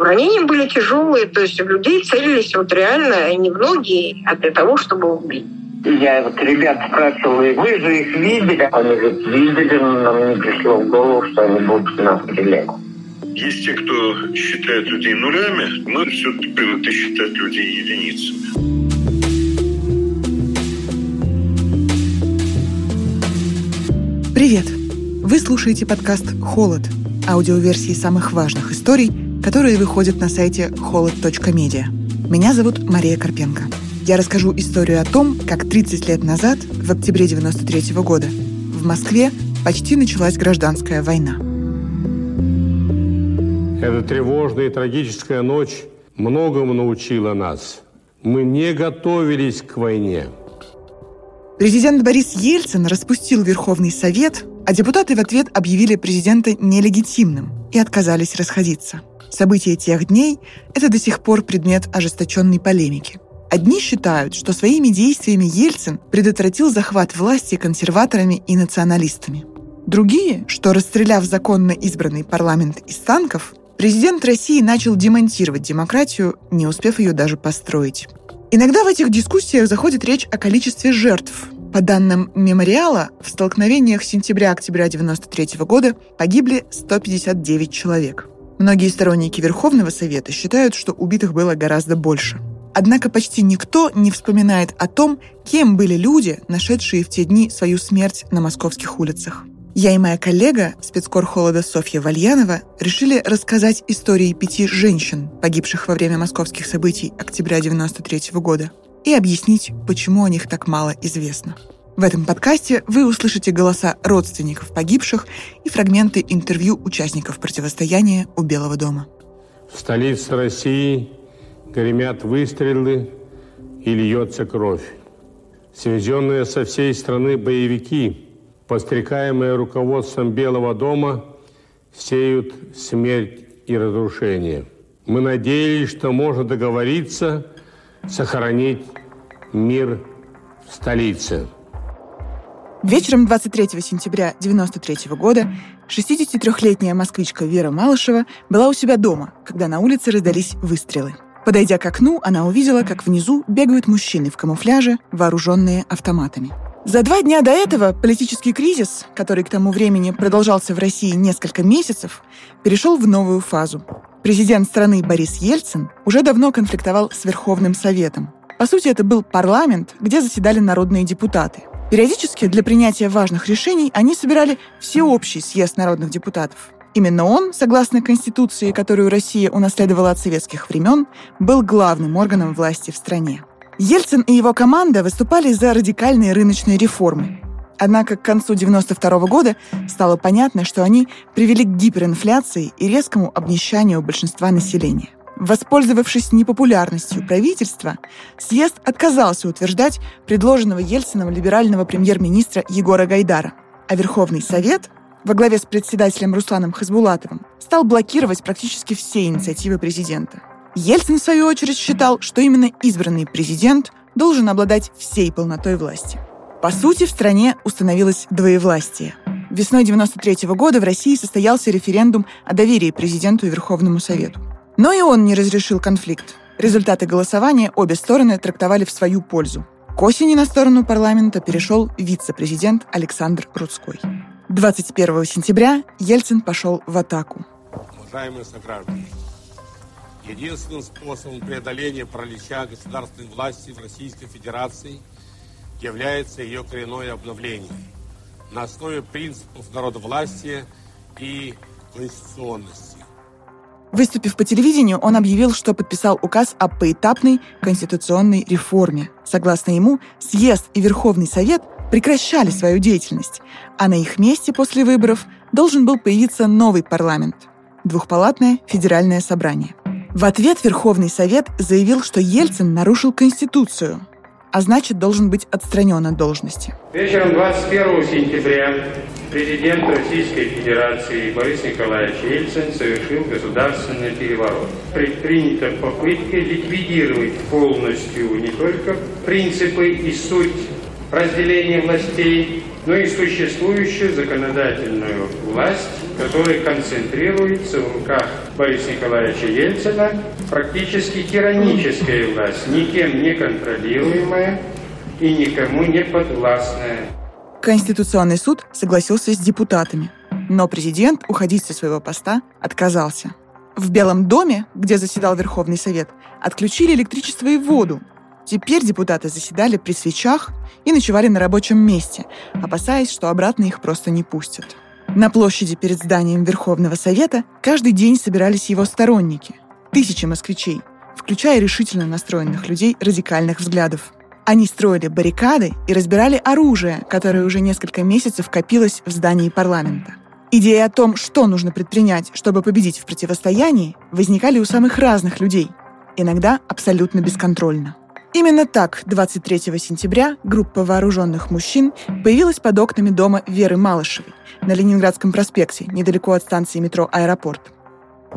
Ранения были тяжелые, то есть у людей целились вот реально не в ноги, а для того, чтобы убить. Я вот ребят спрашивал, и вы же их видели? Они говорят, видели, но нам не пришло в голову, что они будут нас стрелять. Есть те, кто считает людей нулями, мы все-таки привыкли считать людей единицами. Привет! Вы слушаете подкаст «Холод» — аудиоверсии самых важных историй, которые выходят на сайте холод.медиа. Меня зовут Мария Карпенко. Я расскажу историю о том, как 30 лет назад, в октябре 93 года, в Москве почти началась гражданская война. Эта тревожная и трагическая ночь многому научила нас. Мы не готовились к войне. Президент Борис Ельцин распустил Верховный Совет, а депутаты в ответ объявили президента нелегитимным и отказались расходиться. События тех дней – это до сих пор предмет ожесточенной полемики. Одни считают, что своими действиями Ельцин предотвратил захват власти консерваторами и националистами. Другие, что расстреляв законно избранный парламент из танков, президент России начал демонтировать демократию, не успев ее даже построить. Иногда в этих дискуссиях заходит речь о количестве жертв. По данным мемориала, в столкновениях сентября-октября 1993 года погибли 159 человек. Многие сторонники Верховного Совета считают, что убитых было гораздо больше. Однако почти никто не вспоминает о том, кем были люди, нашедшие в те дни свою смерть на московских улицах. Я и моя коллега, спецкор холода Софья Вальянова, решили рассказать истории пяти женщин, погибших во время московских событий октября 93 года, и объяснить, почему о них так мало известно. В этом подкасте вы услышите голоса родственников погибших и фрагменты интервью участников противостояния у Белого дома. В столице России гремят выстрелы и льется кровь. Свезенные со всей страны боевики – подстрекаемые руководством Белого дома, сеют смерть и разрушение. Мы надеялись, что можно договориться сохранить мир в столице. Вечером 23 сентября 1993 года 63-летняя москвичка Вера Малышева была у себя дома, когда на улице раздались выстрелы. Подойдя к окну, она увидела, как внизу бегают мужчины в камуфляже, вооруженные автоматами. За два дня до этого политический кризис, который к тому времени продолжался в России несколько месяцев, перешел в новую фазу. Президент страны Борис Ельцин уже давно конфликтовал с Верховным Советом. По сути, это был парламент, где заседали народные депутаты. Периодически для принятия важных решений они собирали всеобщий съезд народных депутатов. Именно он, согласно Конституции, которую Россия унаследовала от советских времен, был главным органом власти в стране. Ельцин и его команда выступали за радикальные рыночные реформы. Однако к концу 1992 года стало понятно, что они привели к гиперинфляции и резкому обнищанию большинства населения. Воспользовавшись непопулярностью правительства, съезд отказался утверждать предложенного Ельцином либерального премьер-министра Егора Гайдара, а Верховный Совет во главе с председателем Русланом Хасбулатовым стал блокировать практически все инициативы президента. Ельцин, в свою очередь, считал, что именно избранный президент должен обладать всей полнотой власти. По сути, в стране установилось двоевластие. Весной 93 года в России состоялся референдум о доверии президенту и Верховному Совету. Но и он не разрешил конфликт. Результаты голосования обе стороны трактовали в свою пользу. К осени на сторону парламента перешел вице-президент Александр Рудской. 21 сентября Ельцин пошел в атаку. Уважаемые сограждане, Единственным способом преодоления паралича государственной власти в Российской Федерации является ее коренное обновление на основе принципов народовластия и конституционности. Выступив по телевидению, он объявил, что подписал указ о поэтапной конституционной реформе. Согласно ему, съезд и Верховный Совет прекращали свою деятельность, а на их месте после выборов должен был появиться новый парламент – двухпалатное федеральное собрание. В ответ Верховный Совет заявил, что Ельцин нарушил Конституцию, а значит, должен быть отстранен от должности. Вечером 21 сентября президент Российской Федерации Борис Николаевич Ельцин совершил государственный переворот. Предпринята попытка ликвидировать полностью не только принципы и суть разделения властей, но и существующую законодательную власть, которая концентрируется в руках Бориса Николаевича Ельцина, практически тираническая власть, никем не контролируемая и никому не подвластная. Конституционный суд согласился с депутатами, но президент уходить со своего поста отказался. В Белом доме, где заседал Верховный Совет, отключили электричество и воду. Теперь депутаты заседали при свечах и ночевали на рабочем месте, опасаясь, что обратно их просто не пустят. На площади перед зданием Верховного Совета каждый день собирались его сторонники. Тысячи москвичей, включая решительно настроенных людей радикальных взглядов. Они строили баррикады и разбирали оружие, которое уже несколько месяцев копилось в здании парламента. Идеи о том, что нужно предпринять, чтобы победить в противостоянии, возникали у самых разных людей, иногда абсолютно бесконтрольно. Именно так 23 сентября группа вооруженных мужчин появилась под окнами дома Веры Малышевой на Ленинградском проспекте, недалеко от станции метро «Аэропорт».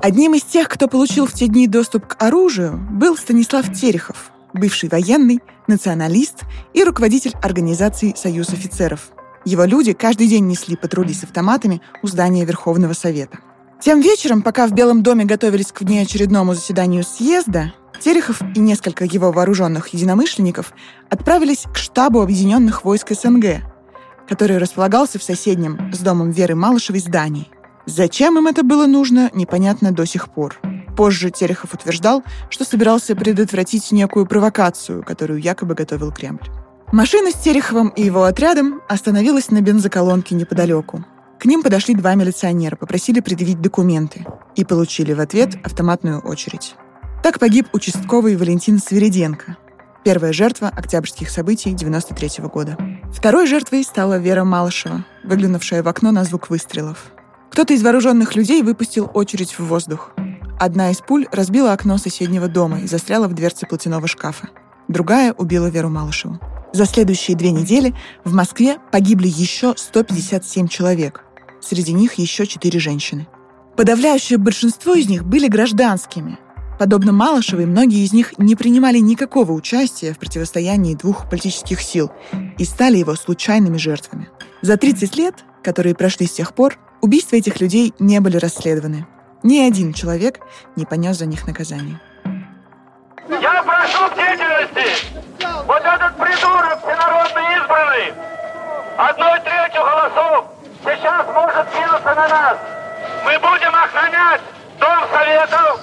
Одним из тех, кто получил в те дни доступ к оружию, был Станислав Терехов, бывший военный, националист и руководитель организации «Союз офицеров», его люди каждый день несли патрули с автоматами у здания Верховного Совета. Тем вечером, пока в Белом доме готовились к внеочередному заседанию съезда, Терехов и несколько его вооруженных единомышленников отправились к штабу Объединенных войск СНГ, который располагался в соседнем с домом Веры Малышевой здании. Зачем им это было нужно, непонятно до сих пор. Позже Терехов утверждал, что собирался предотвратить некую провокацию, которую якобы готовил Кремль. Машина с Тереховым и его отрядом остановилась на бензоколонке неподалеку. К ним подошли два милиционера, попросили предъявить документы и получили в ответ автоматную очередь. Так погиб участковый Валентин Свириденко, первая жертва октябрьских событий 93 -го года. Второй жертвой стала Вера Малышева, выглянувшая в окно на звук выстрелов. Кто-то из вооруженных людей выпустил очередь в воздух. Одна из пуль разбила окно соседнего дома и застряла в дверце платяного шкафа. Другая убила Веру Малышеву. За следующие две недели в Москве погибли еще 157 человек. Среди них еще четыре женщины. Подавляющее большинство из них были гражданскими. Подобно Малышевой, многие из них не принимали никакого участия в противостоянии двух политических сил и стали его случайными жертвами. За 30 лет, которые прошли с тех пор, убийства этих людей не были расследованы. Ни один человек не понес за них наказание. Я прошу бдительности! Вот этот придурок всенародно избранный, одной третью голосов, сейчас может кинуться на нас. Мы будем охранять Дом Советов.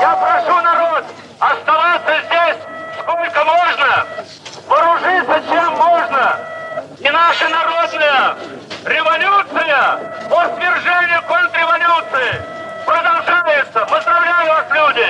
Я прошу народ оставаться здесь сколько можно, вооружиться чем можно. И наша народная революция по свержению контрреволюции продолжается. Поздравляю вас, люди!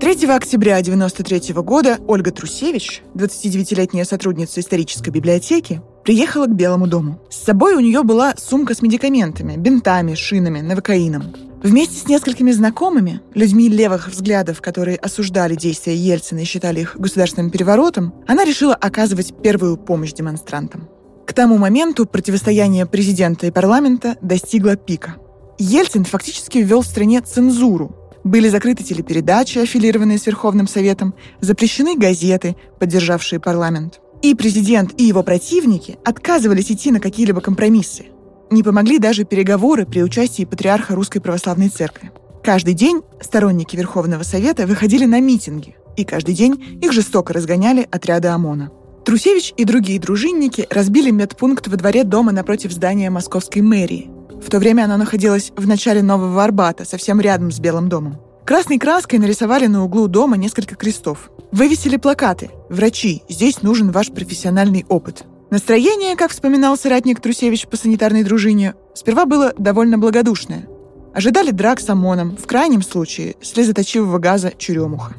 3 октября 1993 года Ольга Трусевич, 29-летняя сотрудница исторической библиотеки, приехала к Белому дому. С собой у нее была сумка с медикаментами, бинтами, шинами, навокаином. Вместе с несколькими знакомыми, людьми левых взглядов, которые осуждали действия Ельцина и считали их государственным переворотом, она решила оказывать первую помощь демонстрантам. К тому моменту противостояние президента и парламента достигло пика. Ельцин фактически ввел в стране цензуру, были закрыты телепередачи, аффилированные с Верховным Советом, запрещены газеты, поддержавшие парламент. И президент, и его противники отказывались идти на какие-либо компромиссы. Не помогли даже переговоры при участии патриарха Русской Православной Церкви. Каждый день сторонники Верховного Совета выходили на митинги, и каждый день их жестоко разгоняли отряды ОМОНа. Трусевич и другие дружинники разбили медпункт во дворе дома напротив здания московской мэрии, в то время она находилась в начале Нового Арбата, совсем рядом с Белым домом. Красной краской нарисовали на углу дома несколько крестов. Вывесили плакаты «Врачи, здесь нужен ваш профессиональный опыт». Настроение, как вспоминал соратник Трусевич по санитарной дружине, сперва было довольно благодушное. Ожидали драк с ОМОНом, в крайнем случае слезоточивого газа черемуха.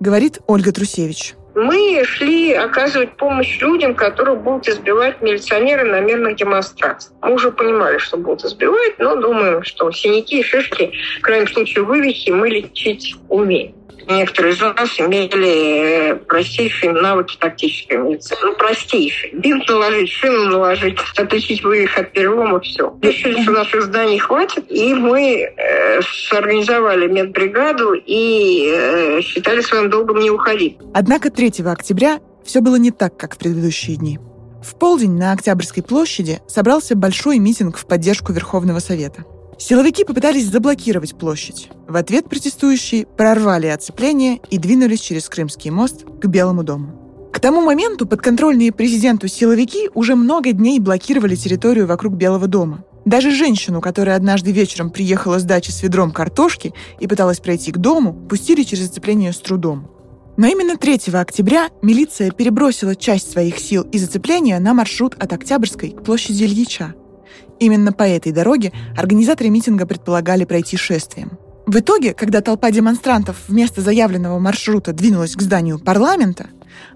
Говорит Ольга Трусевич мы шли оказывать помощь людям, которые будут избивать милиционеры на мирных демонстрациях. Мы уже понимали, что будут избивать, но думаем, что синяки и шишки, в крайнем случае вывихи, мы лечить умеем. Некоторые из нас имели э, простейшие навыки тактической медицины. Ну, простейшие. Бинт наложить, шину наложить, отличить вывих от перелома, все. Решили, что наших зданий хватит, и мы э, сорганизовали медбригаду и э, считали своим долгом не уходить. Однако 3 октября все было не так, как в предыдущие дни. В полдень на Октябрьской площади собрался большой митинг в поддержку Верховного Совета. Силовики попытались заблокировать площадь. В ответ протестующие прорвали оцепление и двинулись через Крымский мост к Белому дому. К тому моменту подконтрольные президенту силовики уже много дней блокировали территорию вокруг Белого дома. Даже женщину, которая однажды вечером приехала с дачи с ведром картошки и пыталась пройти к дому, пустили через оцепление с трудом. Но именно 3 октября милиция перебросила часть своих сил из оцепления на маршрут от Октябрьской к площади Ильича. Именно по этой дороге организаторы митинга предполагали пройти шествием. В итоге, когда толпа демонстрантов вместо заявленного маршрута двинулась к зданию парламента,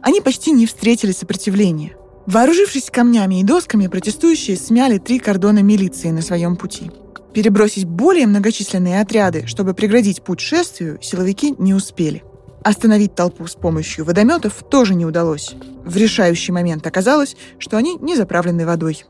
они почти не встретили сопротивления. Вооружившись камнями и досками, протестующие смяли три кордона милиции на своем пути. Перебросить более многочисленные отряды, чтобы преградить путь шествию, силовики не успели. Остановить толпу с помощью водометов тоже не удалось. В решающий момент оказалось, что они не заправлены водой.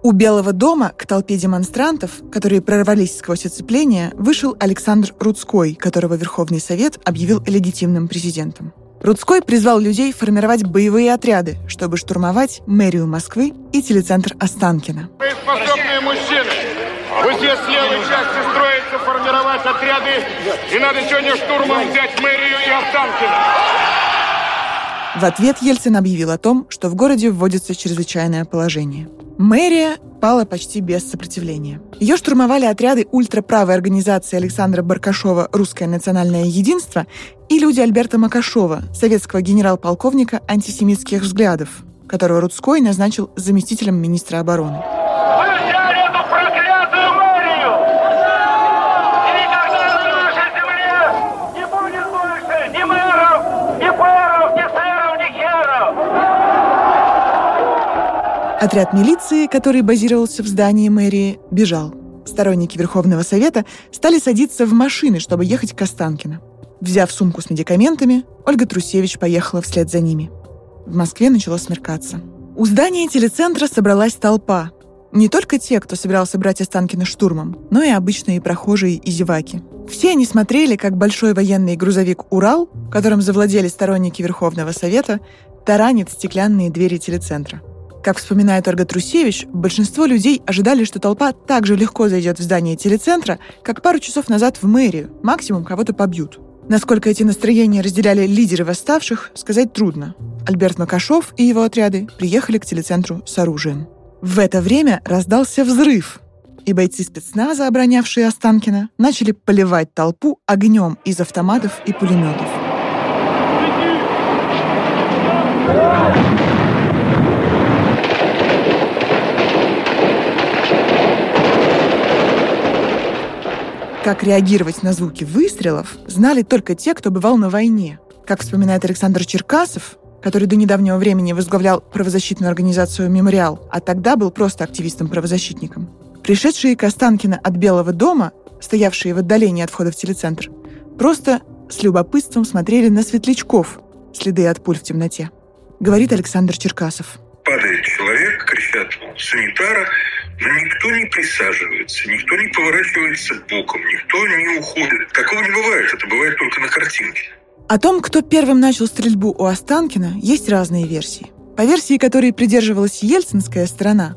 У Белого дома к толпе демонстрантов, которые прорвались сквозь оцепление, вышел Александр Рудской, которого Верховный Совет объявил легитимным президентом. Рудской призвал людей формировать боевые отряды, чтобы штурмовать мэрию Москвы и телецентр Останкино. Боеспособные мужчины, вы все с левой части строится формировать отряды, и надо сегодня штурмом взять мэрию и Останкино. В ответ Ельцин объявил о том, что в городе вводится чрезвычайное положение. Мэрия пала почти без сопротивления. Ее штурмовали отряды ультраправой организации Александра Баркашова «Русское национальное единство» и люди Альберта Макашова, советского генерал-полковника антисемитских взглядов, которого Рудской назначил заместителем министра обороны. Вы взяли эту проклятую мэрию! И никогда на нашей земле не будет больше ни мэров, ни пэров, ни сэров, ни херов! Отряд милиции, который базировался в здании мэрии, бежал. Сторонники Верховного Совета стали садиться в машины, чтобы ехать к Останкино. Взяв сумку с медикаментами, Ольга Трусевич поехала вслед за ними. В Москве начало смеркаться. У здания телецентра собралась толпа. Не только те, кто собирался брать Останкино штурмом, но и обычные прохожие и зеваки. Все они смотрели, как большой военный грузовик «Урал», которым завладели сторонники Верховного Совета, таранит стеклянные двери телецентра. Как вспоминает Ольга Трусевич, большинство людей ожидали, что толпа так же легко зайдет в здание телецентра, как пару часов назад в мэрию, максимум кого-то побьют. Насколько эти настроения разделяли лидеры восставших, сказать трудно. Альберт Макашов и его отряды приехали к телецентру с оружием. В это время раздался взрыв, и бойцы спецназа, оборонявшие Останкино, начали поливать толпу огнем из автоматов и пулеметов. Как реагировать на звуки выстрелов, знали только те, кто бывал на войне. Как вспоминает Александр Черкасов, который до недавнего времени возглавлял правозащитную организацию «Мемориал», а тогда был просто активистом-правозащитником. Пришедшие к Останкино от Белого дома, стоявшие в отдалении от входа в телецентр, просто с любопытством смотрели на светлячков, следы от пуль в темноте. Говорит Александр Черкасов. Падает человек, кричат санитара, но никто не присаживается, никто не поворачивается боком, никто не уходит. Такого не бывает, это бывает только на картинке. О том, кто первым начал стрельбу у Останкина, есть разные версии. По версии, которой придерживалась ельцинская сторона,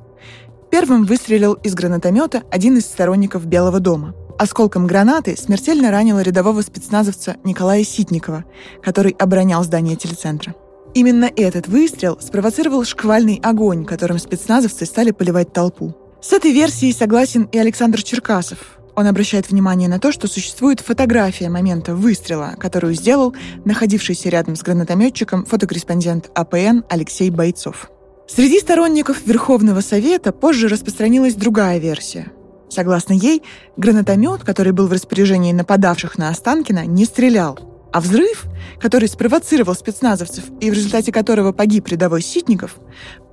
первым выстрелил из гранатомета один из сторонников Белого дома. Осколком гранаты смертельно ранило рядового спецназовца Николая Ситникова, который оборонял здание телецентра. Именно этот выстрел спровоцировал шквальный огонь, которым спецназовцы стали поливать толпу. С этой версией согласен и Александр Черкасов. Он обращает внимание на то, что существует фотография момента выстрела, которую сделал находившийся рядом с гранатометчиком фотокорреспондент АПН Алексей Бойцов. Среди сторонников Верховного Совета позже распространилась другая версия. Согласно ей, гранатомет, который был в распоряжении нападавших на Останкина, не стрелял, а взрыв, который спровоцировал спецназовцев и в результате которого погиб рядовой Ситников,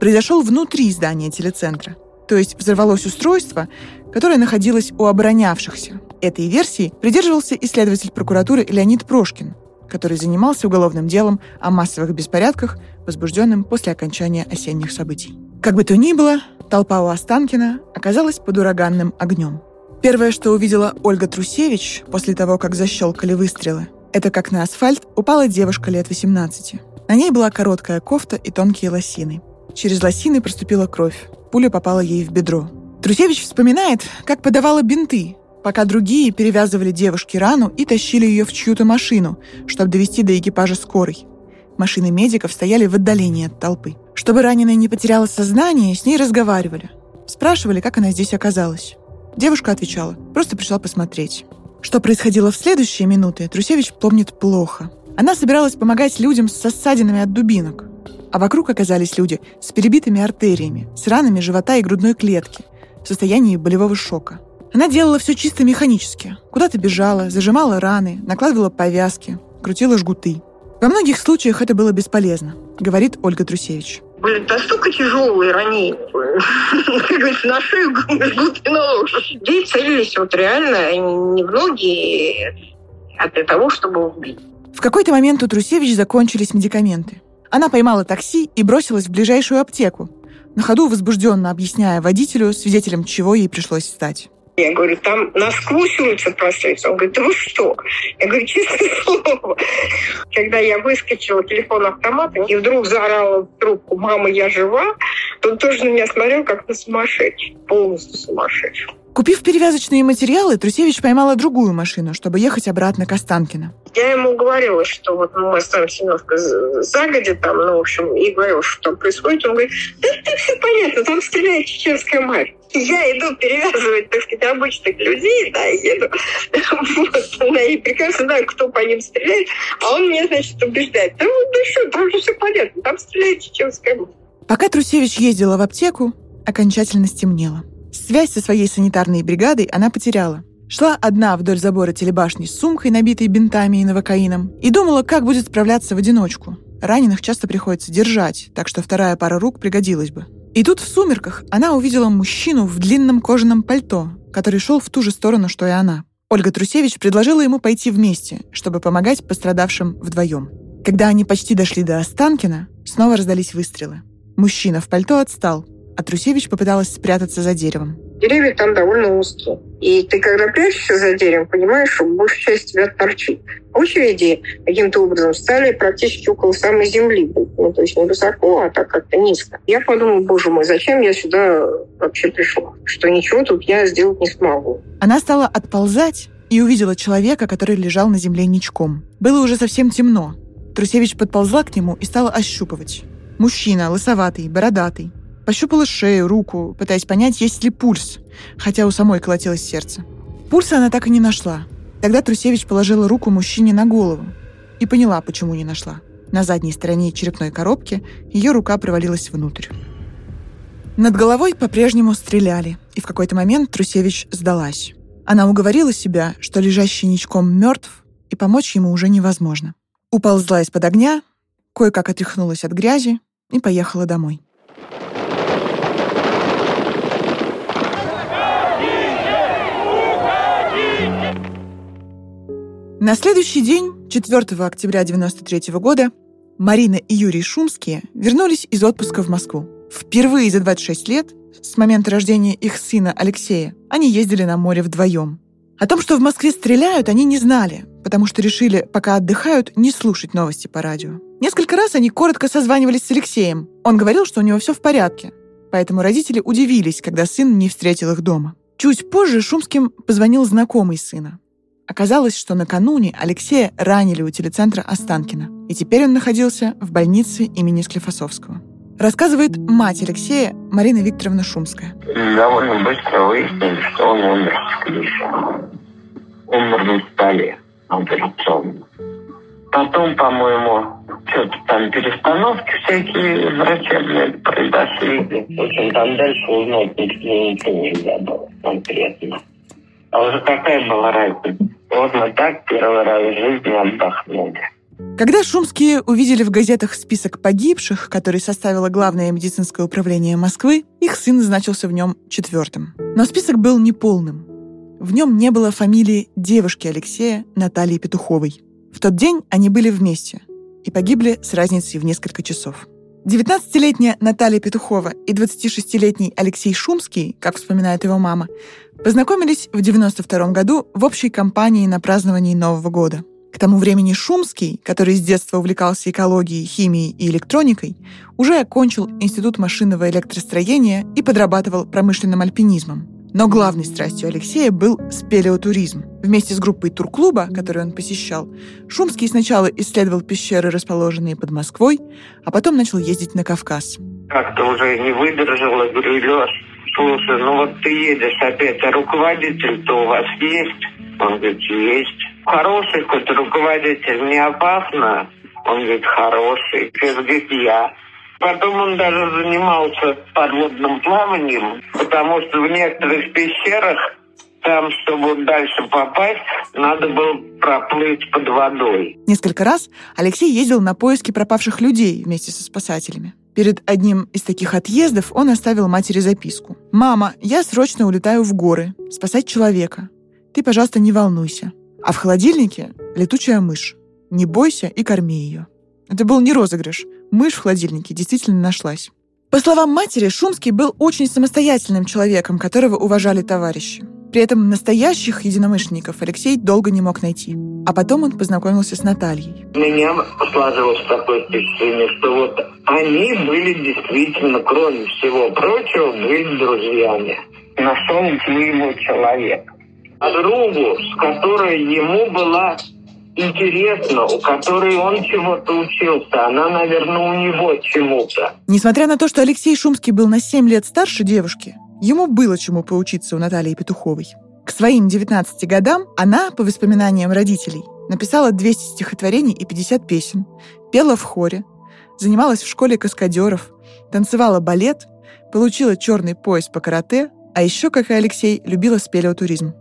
произошел внутри здания телецентра. То есть взорвалось устройство, которое находилось у оборонявшихся. Этой версии придерживался исследователь прокуратуры Леонид Прошкин. который занимался уголовным делом о массовых беспорядках, возбужденным после окончания осенних событий. Как бы то ни было, толпа у Останкина оказалась под ураганным огнем. Первое, что увидела Ольга Трусевич после того, как защелкали выстрелы, это как на асфальт упала девушка лет 18. На ней была короткая кофта и тонкие лосины. Через лосины проступила кровь. Пуля попала ей в бедро. Трусевич вспоминает, как подавала бинты, пока другие перевязывали девушке рану и тащили ее в чью-то машину, чтобы довести до экипажа скорой. Машины медиков стояли в отдалении от толпы. Чтобы раненая не потеряла сознание, с ней разговаривали. Спрашивали, как она здесь оказалась. Девушка отвечала, просто пришла посмотреть. Что происходило в следующие минуты, Трусевич помнит плохо. Она собиралась помогать людям с ссадинами от дубинок. А вокруг оказались люди с перебитыми артериями, с ранами живота и грудной клетки, в состоянии болевого шока. Она делала все чисто механически. Куда-то бежала, зажимала раны, накладывала повязки, крутила жгуты. Во многих случаях это было бесполезно, говорит Ольга Трусевич были настолько тяжелые ранения, как говорится, на шею жгут и на лошадь. Людей целились вот реально не в ноги, а для того, чтобы убить. В какой-то момент у Трусевич закончились медикаменты. Она поймала такси и бросилась в ближайшую аптеку, на ходу возбужденно объясняя водителю, свидетелем чего ей пришлось стать. Я говорю, там насквозь улица просвечивается. Он говорит, да вы что? Я говорю, честное слово. Когда я выскочила телефон автомата и вдруг заорала в трубку, мама, я жива, он тоже на меня смотрел, как на сумасшедший, полностью сумасшедший. Купив перевязочные материалы, Трусевич поймала другую машину, чтобы ехать обратно к Останкино. Я ему говорила, что вот мы останемся немножко загоди там, ну, в общем, и говорила, что там происходит. Он говорит, да это все понятно, там стреляет чеченская мать. Я иду перевязывать, так сказать, обычных людей, да, еду. Вот, да, и прекрасно знаю, кто по ним стреляет. А он меня, значит, убеждает. Да вот, да что, там же все понятно, там стреляет чеченская мать. Пока Трусевич ездила в аптеку, окончательно стемнело. Связь со своей санитарной бригадой она потеряла. Шла одна вдоль забора телебашни с сумкой, набитой бинтами и новокаином, и думала, как будет справляться в одиночку. Раненых часто приходится держать, так что вторая пара рук пригодилась бы. И тут в сумерках она увидела мужчину в длинном кожаном пальто, который шел в ту же сторону, что и она. Ольга Трусевич предложила ему пойти вместе, чтобы помогать пострадавшим вдвоем. Когда они почти дошли до Останкина, снова раздались выстрелы. Мужчина в пальто отстал, а Трусевич попыталась спрятаться за деревом. Деревья там довольно узкие. И ты, когда прячешься за деревом, понимаешь, что большая часть тебя торчит. Очереди каким-то образом стали практически около самой земли. Ну, то есть не высоко, а так как-то низко. Я подумала, боже мой, зачем я сюда вообще пришла? Что ничего тут я сделать не смогу. Она стала отползать и увидела человека, который лежал на земле ничком. Было уже совсем темно. Трусевич подползла к нему и стала ощупывать. Мужчина, лысоватый, бородатый. Пощупала шею, руку, пытаясь понять, есть ли пульс, хотя у самой колотилось сердце. Пульса она так и не нашла. Тогда Трусевич положила руку мужчине на голову и поняла, почему не нашла. На задней стороне черепной коробки ее рука провалилась внутрь. Над головой по-прежнему стреляли, и в какой-то момент Трусевич сдалась. Она уговорила себя, что лежащий ничком мертв, и помочь ему уже невозможно. Уползла из-под огня, кое-как отряхнулась от грязи и поехала домой. На следующий день, 4 октября 1993 года, Марина и Юрий Шумские вернулись из отпуска в Москву. Впервые за 26 лет, с момента рождения их сына Алексея, они ездили на море вдвоем. О том, что в Москве стреляют, они не знали, потому что решили, пока отдыхают, не слушать новости по радио. Несколько раз они коротко созванивались с Алексеем. Он говорил, что у него все в порядке. Поэтому родители удивились, когда сын не встретил их дома. Чуть позже Шумским позвонил знакомый сына. Оказалось, что накануне Алексея ранили у телецентра Останкина, и теперь он находился в больнице имени Склифосовского. Рассказывает мать Алексея Марина Викторовна Шумская. Довольно быстро выяснили, что он умер в Склифе. Умер на столе операционно. Потом, по-моему, что-то там перестановки всякие врачебные произошли. В общем, там дальше узнать ничего нельзя было конкретно. А уже какая была разница? Мы так первый раз в жизни отдохнули. Когда шумские увидели в газетах список погибших, который составило Главное медицинское управление Москвы, их сын значился в нем четвертым. Но список был неполным. В нем не было фамилии девушки Алексея Натальи Петуховой. В тот день они были вместе и погибли с разницей в несколько часов. 19-летняя Наталья Петухова и 26-летний Алексей Шумский, как вспоминает его мама, познакомились в 92 году в общей компании на праздновании Нового года. К тому времени Шумский, который с детства увлекался экологией, химией и электроникой, уже окончил Институт машинного электростроения и подрабатывал промышленным альпинизмом. Но главной страстью Алексея был спелеотуризм. Вместе с группой турклуба, который он посещал, Шумский сначала исследовал пещеры, расположенные под Москвой, а потом начал ездить на Кавказ. Как-то уже не выдержала, говорю, Леш, слушай, ну вот ты едешь опять, а руководитель-то у вас есть? Он говорит, есть. Хороший хоть руководитель, не опасно? Он говорит, хороший. Говорит, я. Потом он даже занимался подводным плаванием, потому что в некоторых пещерах там, чтобы дальше попасть, надо было проплыть под водой. Несколько раз Алексей ездил на поиски пропавших людей вместе со спасателями. Перед одним из таких отъездов он оставил матери записку. «Мама, я срочно улетаю в горы, спасать человека. Ты, пожалуйста, не волнуйся. А в холодильнике летучая мышь. Не бойся и корми ее». Это был не розыгрыш. Мышь в холодильнике действительно нашлась. По словам матери, Шумский был очень самостоятельным человеком, которого уважали товарищи. При этом настоящих единомышленников Алексей долго не мог найти. А потом он познакомился с Натальей. У меня сложилось такое впечатление, что вот они были действительно, кроме всего прочего, были друзьями. Нашел своего человека. А другу, с которой ему была интересно, у которой он чего-то учился. Она, наверное, у него чему-то. Несмотря на то, что Алексей Шумский был на 7 лет старше девушки, ему было чему поучиться у Натальи Петуховой. К своим 19 годам она, по воспоминаниям родителей, написала 200 стихотворений и 50 песен, пела в хоре, занималась в школе каскадеров, танцевала балет, получила черный пояс по карате, а еще, как и Алексей, любила спелеотуризм.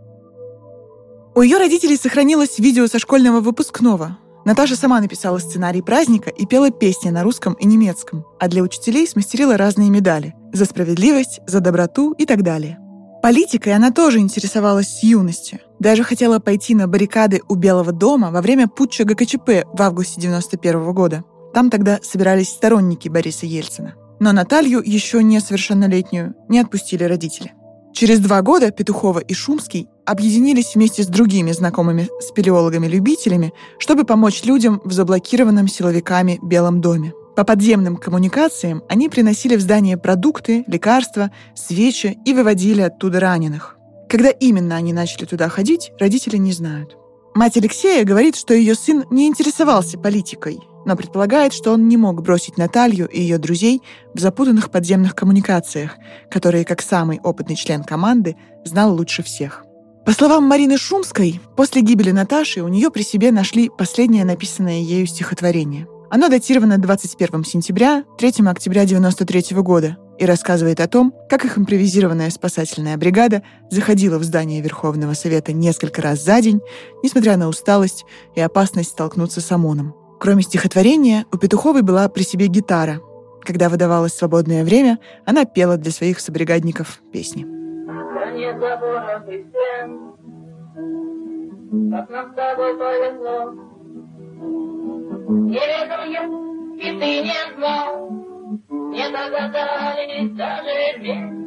У ее родителей сохранилось видео со школьного выпускного. Наташа сама написала сценарий праздника и пела песни на русском и немецком, а для учителей смастерила разные медали за справедливость, за доброту и так далее. Политикой она тоже интересовалась с юности. Даже хотела пойти на баррикады у Белого дома во время путча ГКЧП в августе 91 года. Там тогда собирались сторонники Бориса Ельцина. Но Наталью, еще несовершеннолетнюю, не отпустили родители. Через два года Петухова и Шумский объединились вместе с другими знакомыми спелеологами-любителями, чтобы помочь людям в заблокированном силовиками Белом доме. По подземным коммуникациям они приносили в здание продукты, лекарства, свечи и выводили оттуда раненых. Когда именно они начали туда ходить, родители не знают. Мать Алексея говорит, что ее сын не интересовался политикой, но предполагает, что он не мог бросить Наталью и ее друзей в запутанных подземных коммуникациях, которые, как самый опытный член команды, знал лучше всех. По словам Марины Шумской, после гибели Наташи у нее при себе нашли последнее написанное ею стихотворение. Оно датировано 21 сентября, 3 октября 1993 года и рассказывает о том, как их импровизированная спасательная бригада заходила в здание Верховного Совета несколько раз за день, несмотря на усталость и опасность столкнуться с ОМОНом. Кроме стихотворения, у Петуховой была при себе гитара. Когда выдавалось свободное время, она пела для своих собригадников песни. Как нам с тобой повезло, не я, и ты не знал, не догадались даже вместе.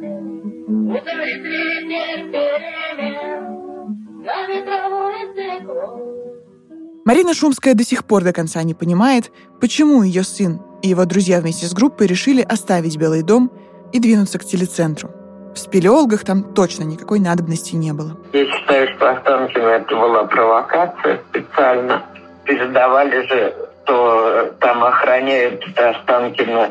Марина Шумская до сих пор до конца не понимает, почему ее сын и его друзья вместе с группой решили оставить Белый дом и двинуться к телецентру. В спелеологах там точно никакой надобности не было. Я считаю, что Останкино это была провокация специально. Передавали же, что там охраняют Останкино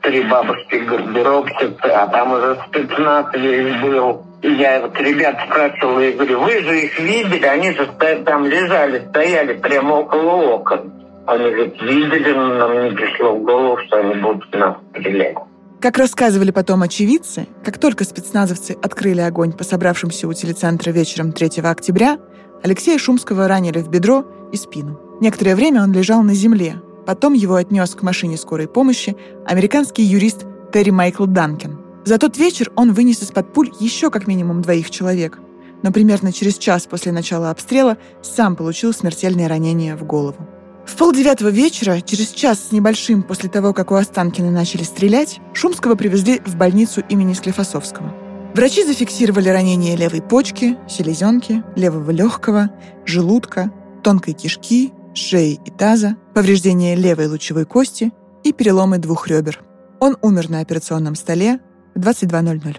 три бабушки гардеробщицы, а там уже спецназ весь был. И я вот ребят спрашивал, я говорю, вы же их видели, они же там лежали, стояли прямо около окон. Они говорят, видели, но нам не пришло в голову, что они будут нас стрелять. Как рассказывали потом очевидцы, как только спецназовцы открыли огонь по собравшимся у телецентра вечером 3 октября, Алексея Шумского ранили в бедро и спину. Некоторое время он лежал на земле. Потом его отнес к машине скорой помощи американский юрист Терри Майкл Данкен. За тот вечер он вынес из-под пуль еще как минимум двоих человек. но примерно через час после начала обстрела сам получил смертельное ранение в голову. В полдевятого вечера, через час с небольшим после того, как у Останкина начали стрелять, Шумского привезли в больницу имени Склифосовского. Врачи зафиксировали ранения левой почки, селезенки, левого легкого, желудка, тонкой кишки, шеи и таза, повреждения левой лучевой кости и переломы двух ребер. Он умер на операционном столе в 22.00.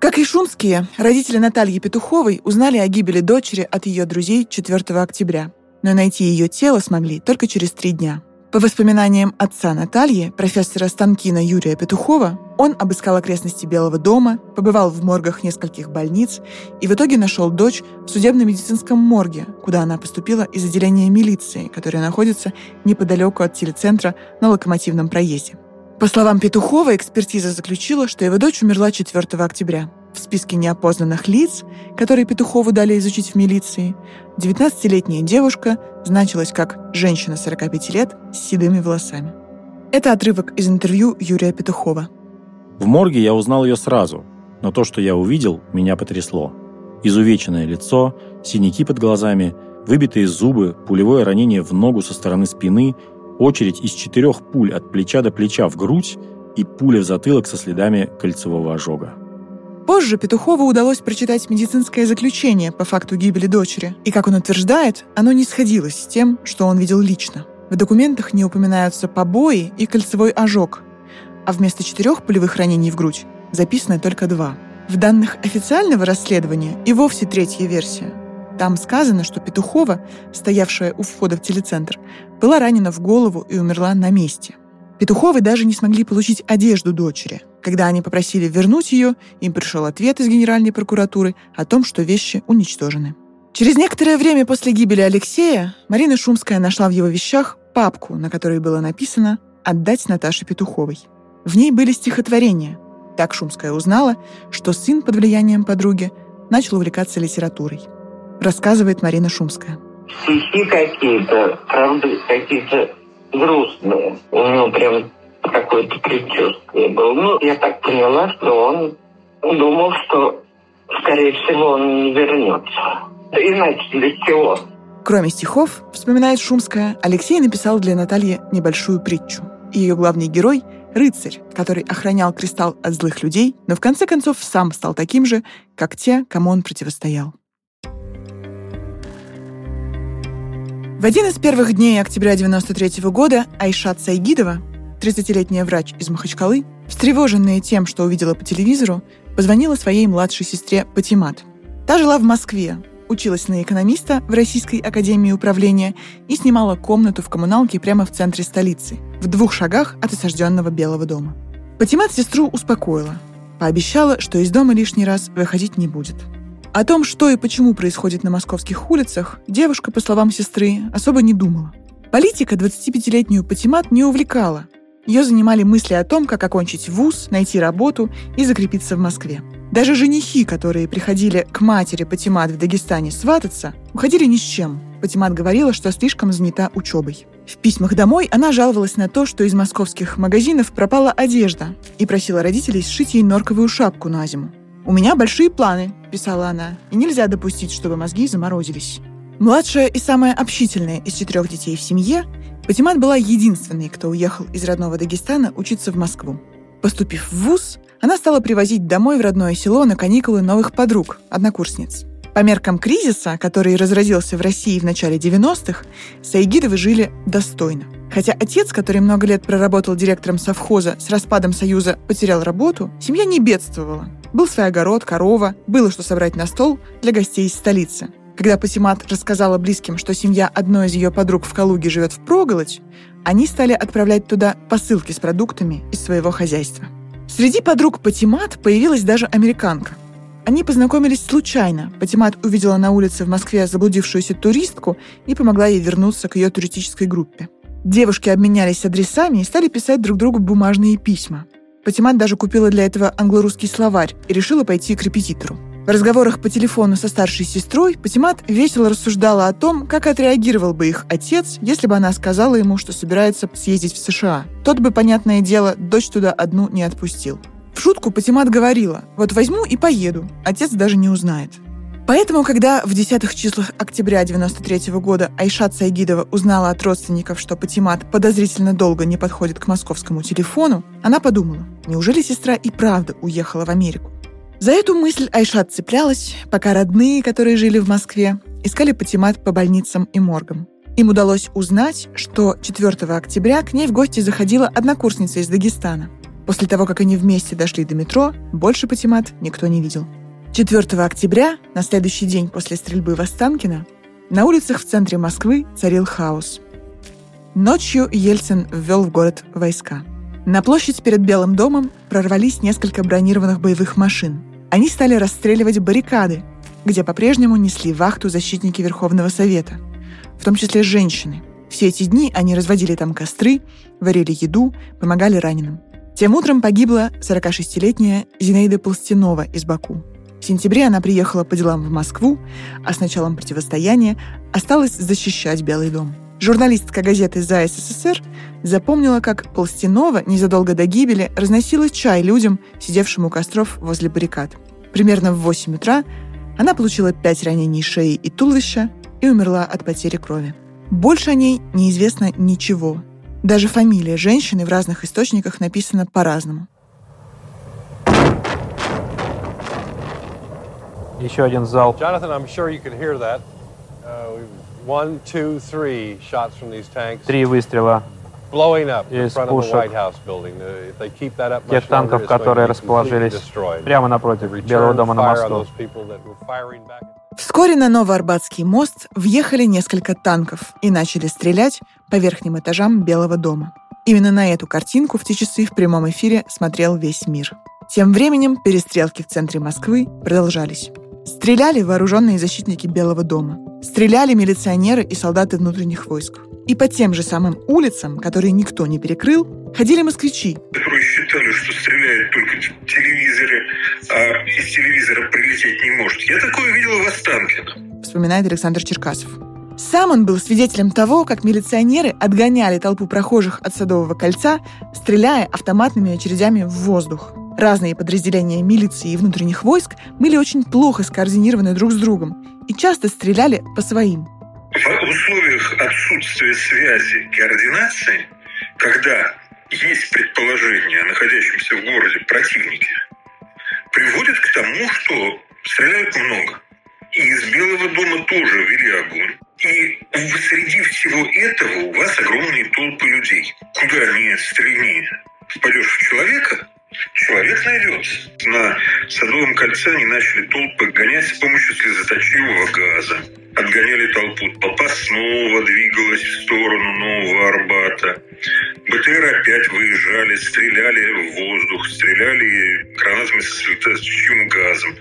Как и Шумские, родители Натальи Петуховой узнали о гибели дочери от ее друзей 4 октября, но найти ее тело смогли только через три дня – по воспоминаниям отца Натальи, профессора Станкина Юрия Петухова, он обыскал окрестности Белого дома, побывал в моргах нескольких больниц и в итоге нашел дочь в судебно-медицинском морге, куда она поступила из отделения милиции, которое находится неподалеку от телецентра на локомотивном проезде. По словам Петухова, экспертиза заключила, что его дочь умерла 4 октября. В списке неопознанных лиц, которые Петухову дали изучить в милиции, 19-летняя девушка значилась как женщина 45 лет с седыми волосами. Это отрывок из интервью Юрия Петухова. В морге я узнал ее сразу, но то, что я увидел, меня потрясло. Изувеченное лицо, синяки под глазами, выбитые зубы, пулевое ранение в ногу со стороны спины, очередь из четырех пуль от плеча до плеча в грудь и пуля в затылок со следами кольцевого ожога. Позже Петухову удалось прочитать медицинское заключение по факту гибели дочери, и, как он утверждает, оно не сходилось с тем, что он видел лично. В документах не упоминаются побои и кольцевой ожог, а вместо четырех пулевых ранений в грудь записано только два. В данных официального расследования и вовсе третья версия. Там сказано, что Петухова, стоявшая у входа в телецентр, была ранена в голову и умерла на месте. Петуховы даже не смогли получить одежду дочери – когда они попросили вернуть ее, им пришел ответ из Генеральной прокуратуры о том, что вещи уничтожены. Через некоторое время после гибели Алексея Марина Шумская нашла в его вещах папку, на которой было написано «Отдать Наташе Петуховой». В ней были стихотворения. Так Шумская узнала, что сын под влиянием подруги начал увлекаться литературой. Рассказывает Марина Шумская. Стихи какие-то, правда, какие-то грустные. У него прям какое-то предчувствие было. Ну, я так поняла, что он думал, что, скорее всего, он не вернется. Иначе для чего? Кроме стихов, вспоминает Шумская, Алексей написал для Натальи небольшую притчу. Ее главный герой – рыцарь, который охранял кристалл от злых людей, но в конце концов сам стал таким же, как те, кому он противостоял. В один из первых дней октября 93 года Айшат Сайгидова, 30-летняя врач из Махачкалы, встревоженная тем, что увидела по телевизору, позвонила своей младшей сестре Патимат. Та жила в Москве, училась на экономиста в Российской академии управления и снимала комнату в коммуналке прямо в центре столицы, в двух шагах от осажденного Белого дома. Патимат сестру успокоила, пообещала, что из дома лишний раз выходить не будет. О том, что и почему происходит на московских улицах, девушка, по словам сестры, особо не думала. Политика 25-летнюю Патимат не увлекала, ее занимали мысли о том, как окончить вуз, найти работу и закрепиться в Москве. Даже женихи, которые приходили к матери Патимат в Дагестане свататься, уходили ни с чем. Патимат говорила, что слишком занята учебой. В письмах домой она жаловалась на то, что из московских магазинов пропала одежда и просила родителей сшить ей норковую шапку на зиму. «У меня большие планы», – писала она, – «и нельзя допустить, чтобы мозги заморозились». Младшая и самая общительная из четырех детей в семье, Патимат была единственной, кто уехал из родного Дагестана учиться в Москву. Поступив в ВУЗ, она стала привозить домой в родное село на каникулы новых подруг, однокурсниц. По меркам кризиса, который разразился в России в начале 90-х, Саигидовы жили достойно. Хотя отец, который много лет проработал директором совхоза, с распадом Союза потерял работу, семья не бедствовала. Был свой огород, корова, было что собрать на стол для гостей из столицы – когда Патимат рассказала близким, что семья одной из ее подруг в Калуге живет в проголодь, они стали отправлять туда посылки с продуктами из своего хозяйства. Среди подруг Патимат появилась даже американка. Они познакомились случайно. Патимат увидела на улице в Москве заблудившуюся туристку и помогла ей вернуться к ее туристической группе. Девушки обменялись адресами и стали писать друг другу бумажные письма. Патимат даже купила для этого англо-русский словарь и решила пойти к репетитору. В разговорах по телефону со старшей сестрой Патимат весело рассуждала о том, как отреагировал бы их отец, если бы она сказала ему, что собирается съездить в США. Тот бы, понятное дело, дочь туда одну не отпустил. В шутку Патимат говорила, вот возьму и поеду, отец даже не узнает. Поэтому, когда в десятых числах октября 93 года Айшат Сайгидова узнала от родственников, что Патимат подозрительно долго не подходит к московскому телефону, она подумала, неужели сестра и правда уехала в Америку? За эту мысль Айшат цеплялась, пока родные, которые жили в Москве, искали Патимат по больницам и моргам. Им удалось узнать, что 4 октября к ней в гости заходила однокурсница из Дагестана. После того, как они вместе дошли до метро, больше Патимат никто не видел. 4 октября, на следующий день после стрельбы в Останкино, на улицах в центре Москвы царил хаос. Ночью Ельцин ввел в город войска. На площадь перед Белым домом прорвались несколько бронированных боевых машин. Они стали расстреливать баррикады, где по-прежнему несли вахту защитники Верховного Совета, в том числе женщины. Все эти дни они разводили там костры, варили еду, помогали раненым. Тем утром погибла 46-летняя Зинаида Полстенова из Баку. В сентябре она приехала по делам в Москву, а с началом противостояния осталась защищать Белый дом. Журналистка газеты «За СССР» запомнила, как Полстенова незадолго до гибели разносила чай людям, сидевшим у костров возле баррикад. Примерно в 8 утра она получила пять ранений шеи и туловища и умерла от потери крови. Больше о ней неизвестно ничего. Даже фамилия женщины в разных источниках написана по-разному. Еще один зал. Jonathan, I'm sure you can hear that. Uh, one, two, three shots from these tanks. Три выстрела blowing up in из front of the пушек White House building. If they keep that up тех танков, которые расположились прямо напротив The Белого дома на мосту. Вскоре на Новоарбатский мост въехали несколько танков и начали стрелять по верхним этажам Белого дома. Именно на эту картинку в те часы в прямом эфире смотрел весь мир. Тем временем перестрелки в центре Москвы продолжались. Стреляли вооруженные защитники Белого дома. Стреляли милиционеры и солдаты внутренних войск. И по тем же самым улицам, которые никто не перекрыл, ходили москвичи, которые считали, что стреляет только в телевизоре, а из телевизора прилететь не может. Я такое видел в Останкино. вспоминает Александр Черкасов. Сам он был свидетелем того, как милиционеры отгоняли толпу прохожих от Садового кольца, стреляя автоматными очередями в воздух. Разные подразделения милиции и внутренних войск были очень плохо скоординированы друг с другом и часто стреляли по своим. В условиях отсутствия связи, координации, когда есть предположение о находящемся в городе противнике, приводит к тому, что стреляют много. И из Белого дома тоже вели огонь. И среди всего этого у вас огромные толпы людей. Куда ни стрельни, впадешь в человека, человек найдется. На Садовом кольце они начали толпы гонять с помощью слезоточивого газа. Отгоняли толпу. Толпа снова двигалась в сторону Нового Арбата. БТР опять выезжали, стреляли в воздух, стреляли гранатами со слезоточивым газом.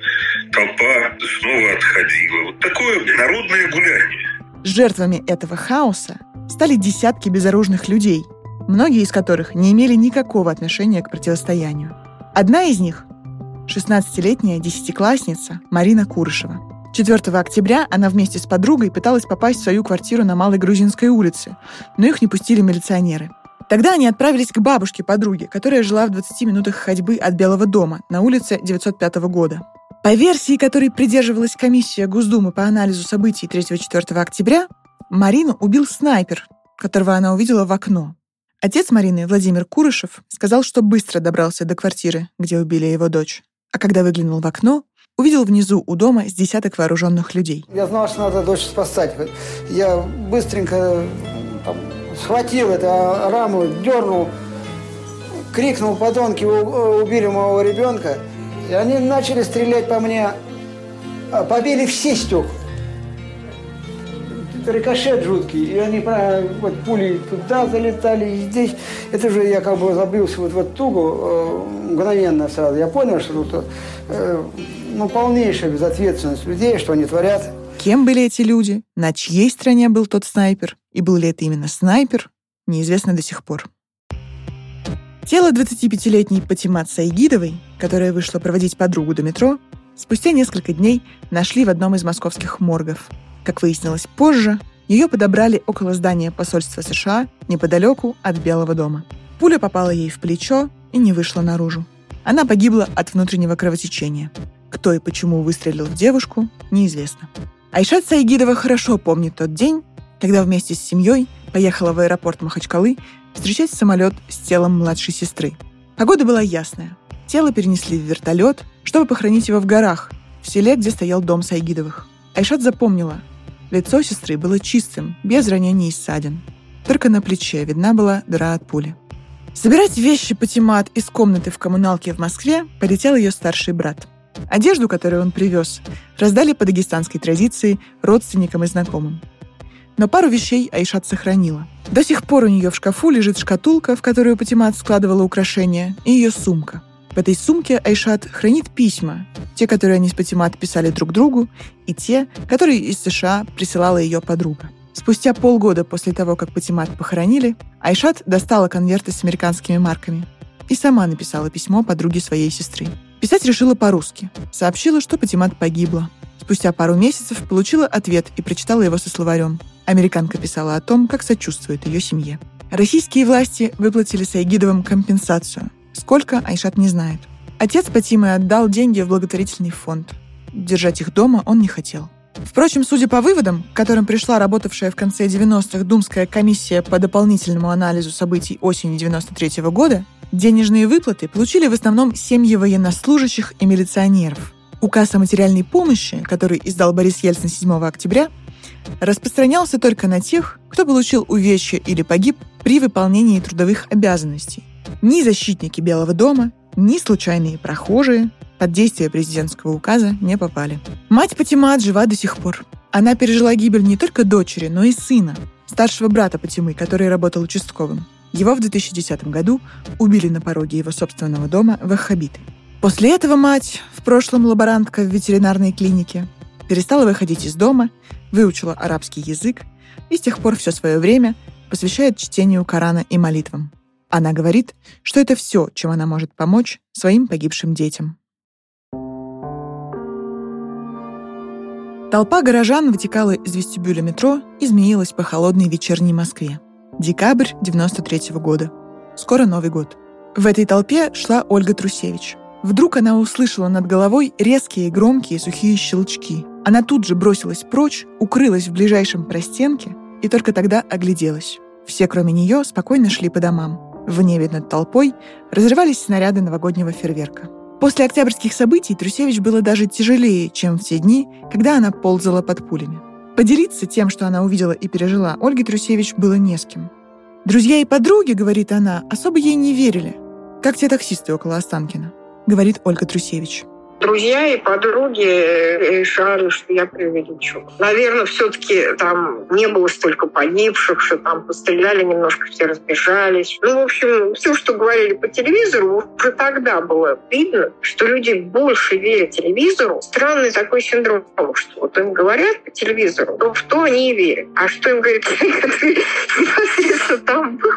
Толпа снова отходила. Вот такое народное гуляние. Жертвами этого хаоса стали десятки безоружных людей, многие из которых не имели никакого отношения к противостоянию. Одна из них — 16-летняя десятиклассница Марина Курышева. 4 октября она вместе с подругой пыталась попасть в свою квартиру на Малой Грузинской улице, но их не пустили милиционеры. Тогда они отправились к бабушке подруги, которая жила в 20 минутах ходьбы от Белого дома на улице 905 года. По версии, которой придерживалась комиссия Госдумы по анализу событий 3-4 октября, Марину убил снайпер, которого она увидела в окно. Отец Марины, Владимир Курышев, сказал, что быстро добрался до квартиры, где убили его дочь. А когда выглянул в окно, увидел внизу у дома с десяток вооруженных людей. Я знал, что надо дочь спасать. Я быстренько там, схватил эту раму, дернул, крикнул, подонки, у- убили моего ребенка. И они начали стрелять по мне, а, побили все стекла. Рикошет жуткий, и они вот пули туда залетали, и здесь. Это же я как бы забился вот в эту тугу э, мгновенно сразу. Я понял, что тут э, ну, полнейшая безответственность людей, что они творят. Кем были эти люди, на чьей стороне был тот снайпер, и был ли это именно снайпер, неизвестно до сих пор. Тело 25-летней Патимат Саигидовой, которая вышла проводить подругу до метро, спустя несколько дней нашли в одном из московских моргов. Как выяснилось позже, ее подобрали около здания посольства США неподалеку от Белого дома. Пуля попала ей в плечо и не вышла наружу. Она погибла от внутреннего кровотечения. Кто и почему выстрелил в девушку, неизвестно. Айшат Сайгидова хорошо помнит тот день, когда вместе с семьей поехала в аэропорт Махачкалы встречать самолет с телом младшей сестры. Погода была ясная. Тело перенесли в вертолет, чтобы похоронить его в горах, в селе, где стоял дом Сайгидовых. Айшат запомнила. Лицо сестры было чистым, без ранений и ссадин. Только на плече видна была дыра от пули. Собирать вещи Патимат из комнаты в коммуналке в Москве полетел ее старший брат. Одежду, которую он привез, раздали по дагестанской традиции родственникам и знакомым. Но пару вещей Айшат сохранила. До сих пор у нее в шкафу лежит шкатулка, в которую Патимат складывала украшения, и ее сумка. В этой сумке Айшат хранит письма, те, которые они с Патимат писали друг другу, и те, которые из США присылала ее подруга. Спустя полгода после того, как Патимат похоронили, Айшат достала конверты с американскими марками и сама написала письмо подруге своей сестры. Писать решила по-русски. Сообщила, что Патимат погибла. Спустя пару месяцев получила ответ и прочитала его со словарем. Американка писала о том, как сочувствует ее семье. Российские власти выплатили Сайгидовым компенсацию. Сколько, Айшат не знает. Отец Патимы отдал деньги в благотворительный фонд. Держать их дома он не хотел. Впрочем, судя по выводам, к которым пришла работавшая в конце 90-х Думская комиссия по дополнительному анализу событий осени 93 -го года, денежные выплаты получили в основном семьи военнослужащих и милиционеров. Указ о материальной помощи, который издал Борис Ельцин 7 октября, распространялся только на тех, кто получил увечья или погиб при выполнении трудовых обязанностей. Ни защитники Белого дома, ни случайные прохожие, под действие президентского указа не попали. Мать Патимат жива до сих пор. Она пережила гибель не только дочери, но и сына, старшего брата Патимы, который работал участковым. Его в 2010 году убили на пороге его собственного дома в Ахабиты. После этого мать, в прошлом лаборантка в ветеринарной клинике, перестала выходить из дома, выучила арабский язык и с тех пор все свое время посвящает чтению Корана и молитвам. Она говорит, что это все, чем она может помочь своим погибшим детям. Толпа горожан вытекала из вестибюля метро и змеилась по холодной вечерней Москве. Декабрь 93 -го года. Скоро Новый год. В этой толпе шла Ольга Трусевич. Вдруг она услышала над головой резкие, громкие, сухие щелчки. Она тут же бросилась прочь, укрылась в ближайшем простенке и только тогда огляделась. Все, кроме нее, спокойно шли по домам. В небе над толпой разрывались снаряды новогоднего фейерверка. После октябрьских событий Трусевич было даже тяжелее, чем в те дни, когда она ползала под пулями. Поделиться тем, что она увидела и пережила, Ольге Трусевич было не с кем. «Друзья и подруги, — говорит она, — особо ей не верили, как те таксисты около Останкина», — говорит Ольга Трусевич друзья и подруги решали, что я преувеличу. Наверное, все-таки там не было столько погибших, что там постреляли немножко, все разбежались. Ну, в общем, все, что говорили по телевизору, уже тогда было видно, что люди больше верят телевизору. Странный такой синдром, что вот им говорят по телевизору, то в то они и верят. А что им говорят непосредственно там был,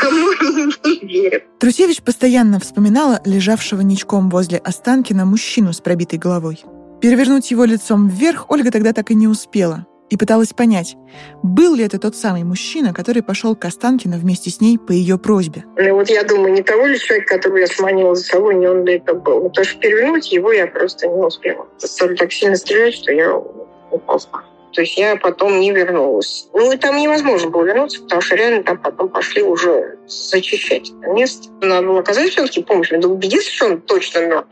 тому они не верят. Трусевич постоянно вспоминала лежавшего ничком возле Останкина мужчину, с пробитой головой. Перевернуть его лицом вверх Ольга тогда так и не успела и пыталась понять, был ли это тот самый мужчина, который пошел к Останкину вместе с ней по ее просьбе. Ну, вот я думаю, не того ли человека, которого я сманила за собой, не он ли это был. Потому что перевернуть его я просто не успела. Стали так сильно стрелять, что я уползла. То есть я потом не вернулась. Ну и там невозможно было вернуться, потому что реально там потом пошли уже зачищать это место. Надо было оказать все-таки помощь. Надо убедиться, что он точно мертв.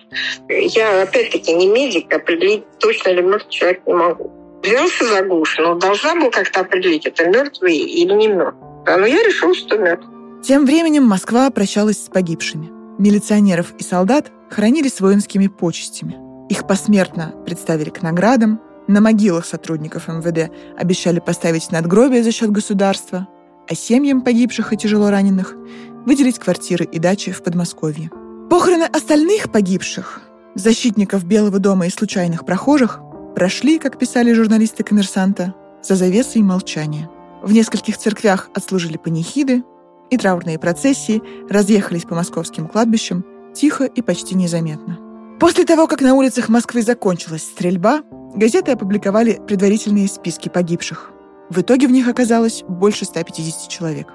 Я, опять-таки, не медик, определить, точно ли мертв человек не могу. Взялся за гуш, но должна была как-то определить, это мертвый или не мертв. Да, но я решила, что мертв. Тем временем Москва прощалась с погибшими. Милиционеров и солдат хоронили с воинскими почестями. Их посмертно представили к наградам, на могилах сотрудников МВД обещали поставить надгробие за счет государства, а семьям погибших и тяжело раненых выделить квартиры и дачи в Подмосковье. Похороны остальных погибших, защитников Белого дома и случайных прохожих, прошли, как писали журналисты «Коммерсанта», за завесой молчания. В нескольких церквях отслужили панихиды, и траурные процессии разъехались по московским кладбищам тихо и почти незаметно. После того, как на улицах Москвы закончилась стрельба, газеты опубликовали предварительные списки погибших. В итоге в них оказалось больше 150 человек.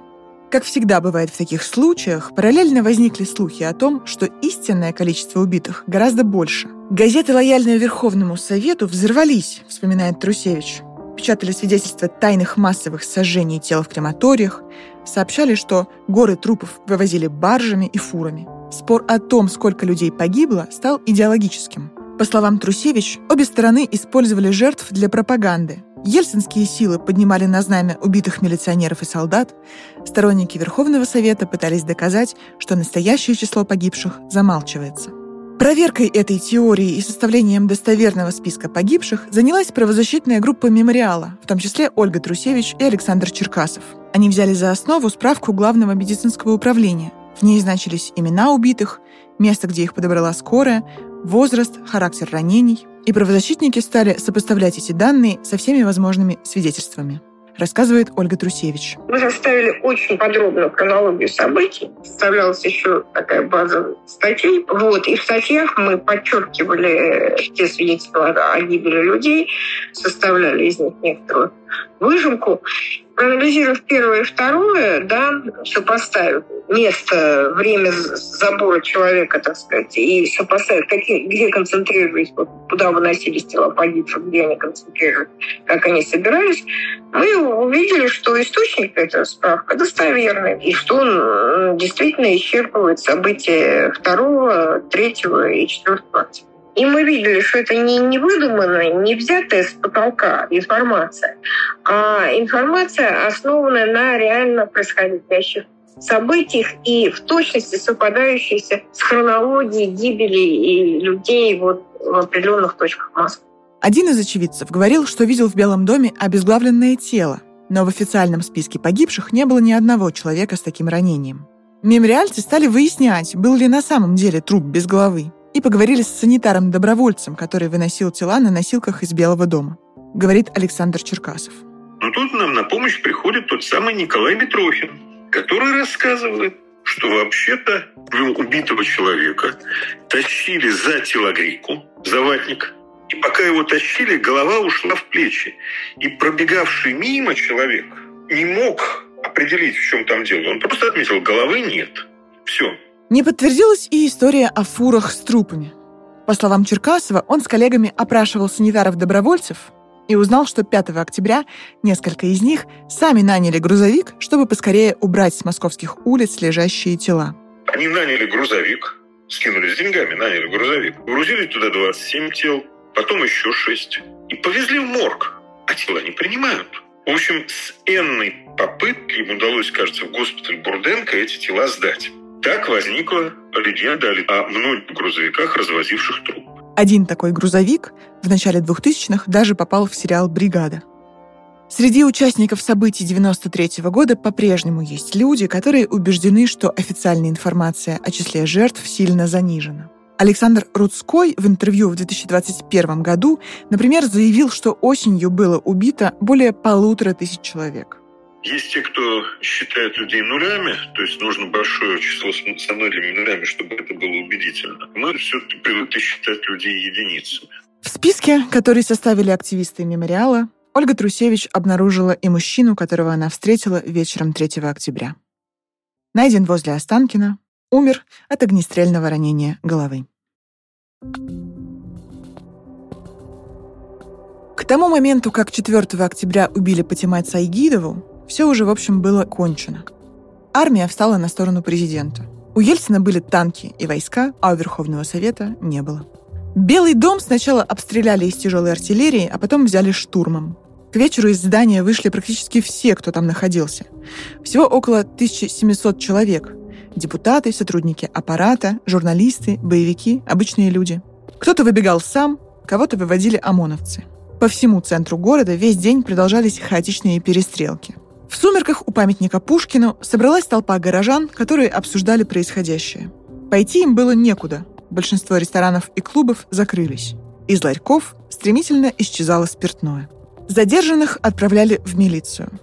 Как всегда бывает в таких случаях, параллельно возникли слухи о том, что истинное количество убитых гораздо больше. Газеты, лояльные Верховному Совету, взорвались, вспоминает Трусевич. Печатали свидетельства тайных массовых сожжений тел в крематориях, сообщали, что горы трупов вывозили баржами и фурами. Спор о том, сколько людей погибло, стал идеологическим. По словам Трусевич, обе стороны использовали жертв для пропаганды, Ельцинские силы поднимали на знамя убитых милиционеров и солдат. Сторонники Верховного Совета пытались доказать, что настоящее число погибших замалчивается. Проверкой этой теории и составлением достоверного списка погибших занялась правозащитная группа «Мемориала», в том числе Ольга Трусевич и Александр Черкасов. Они взяли за основу справку Главного медицинского управления. В ней значились имена убитых, место, где их подобрала скорая, возраст, характер ранений – и правозащитники стали сопоставлять эти данные со всеми возможными свидетельствами рассказывает Ольга Трусевич. Мы составили очень подробную хронологию событий. Составлялась еще такая база статей. Вот. И в статьях мы подчеркивали те свидетельства о гибели людей, составляли из них некоторую выжимку. Проанализировав первое и второе, да, сопоставив место, время забора человека, так сказать, и сопоставив, какие, где концентрировались, куда выносились тела погибших, где они концентрировались, как они собирались, мы увидели, что источник этой справки достоверный, и что он действительно исчерпывает события второго, третьего и четвертого и мы видели, что это не, не выдуманная, не взятая с потолка информация, а информация, основанная на реально происходящих событиях и в точности совпадающихся с хронологией гибели и людей вот в определенных точках Москвы. Один из очевидцев говорил, что видел в Белом доме обезглавленное тело, но в официальном списке погибших не было ни одного человека с таким ранением. Мемориальцы стали выяснять, был ли на самом деле труп без головы и поговорили с санитаром-добровольцем, который выносил тела на носилках из Белого дома, говорит Александр Черкасов. Но тут нам на помощь приходит тот самый Николай Митрохин, который рассказывает, что вообще-то убитого человека тащили за телогрейку, за ватник, и пока его тащили, голова ушла в плечи. И пробегавший мимо человек не мог определить, в чем там дело. Он просто отметил, головы нет. Все. Не подтвердилась и история о фурах с трупами. По словам Черкасова, он с коллегами опрашивал санитаров-добровольцев и узнал, что 5 октября несколько из них сами наняли грузовик, чтобы поскорее убрать с московских улиц лежащие тела. Они наняли грузовик, скинулись деньгами, наняли грузовик, грузили туда 27 тел, потом еще 6 и повезли в морг, а тела не принимают. В общем, с энной попытки им удалось, кажется, в госпиталь Бурденко эти тела сдать. Так возникла легенда о многих грузовиках, развозивших труп. Один такой грузовик в начале 2000-х даже попал в сериал «Бригада». Среди участников событий 93 -го года по-прежнему есть люди, которые убеждены, что официальная информация о числе жертв сильно занижена. Александр Рудской в интервью в 2021 году, например, заявил, что осенью было убито более полутора тысяч человек. Есть те, кто считает людей нулями, то есть нужно большое число с нолями нулями, чтобы это было убедительно. Мы все-таки привыкли считать людей единицами. В списке, который составили активисты мемориала, Ольга Трусевич обнаружила и мужчину, которого она встретила вечером 3 октября. Найден возле Останкина, умер от огнестрельного ранения головы. К тому моменту, как 4 октября убили Патимат Сайгидову, все уже, в общем, было кончено. Армия встала на сторону президента. У Ельцина были танки и войска, а у Верховного Совета не было. Белый дом сначала обстреляли из тяжелой артиллерии, а потом взяли штурмом. К вечеру из здания вышли практически все, кто там находился. Всего около 1700 человек. Депутаты, сотрудники аппарата, журналисты, боевики, обычные люди. Кто-то выбегал сам, кого-то выводили ОМОНовцы. По всему центру города весь день продолжались хаотичные перестрелки – в сумерках у памятника Пушкину собралась толпа горожан, которые обсуждали происходящее. Пойти им было некуда. Большинство ресторанов и клубов закрылись. Из ларьков стремительно исчезало спиртное. Задержанных отправляли в милицию.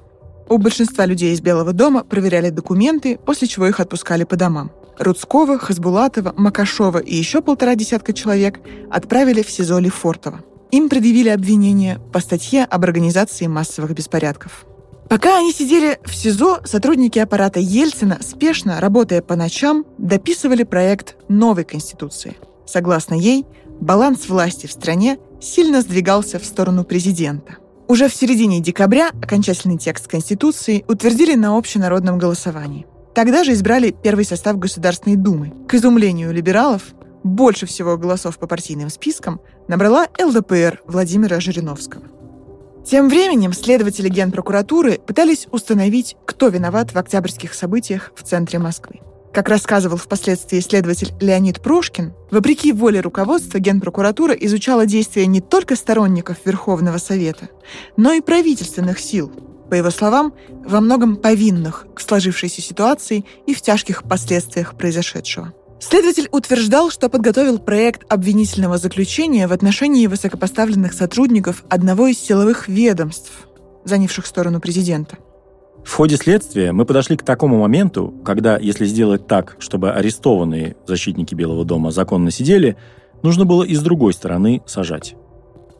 У большинства людей из Белого дома проверяли документы, после чего их отпускали по домам. Рудского, Хасбулатова, Макашова и еще полтора десятка человек отправили в СИЗО Лефортово. Им предъявили обвинение по статье об организации массовых беспорядков. Пока они сидели в СИЗО, сотрудники аппарата Ельцина, спешно, работая по ночам, дописывали проект новой Конституции. Согласно ей, баланс власти в стране сильно сдвигался в сторону президента. Уже в середине декабря окончательный текст Конституции утвердили на общенародном голосовании. Тогда же избрали первый состав Государственной Думы. К изумлению либералов, больше всего голосов по партийным спискам набрала ЛДПР Владимира Жириновского. Тем временем следователи Генпрокуратуры пытались установить, кто виноват в октябрьских событиях в центре Москвы. Как рассказывал впоследствии следователь Леонид Прошкин, вопреки воле руководства Генпрокуратура изучала действия не только сторонников Верховного Совета, но и правительственных сил, по его словам, во многом повинных к сложившейся ситуации и в тяжких последствиях произошедшего. Следователь утверждал, что подготовил проект обвинительного заключения в отношении высокопоставленных сотрудников одного из силовых ведомств, занявших сторону президента. В ходе следствия мы подошли к такому моменту, когда, если сделать так, чтобы арестованные защитники Белого дома законно сидели, нужно было и с другой стороны сажать.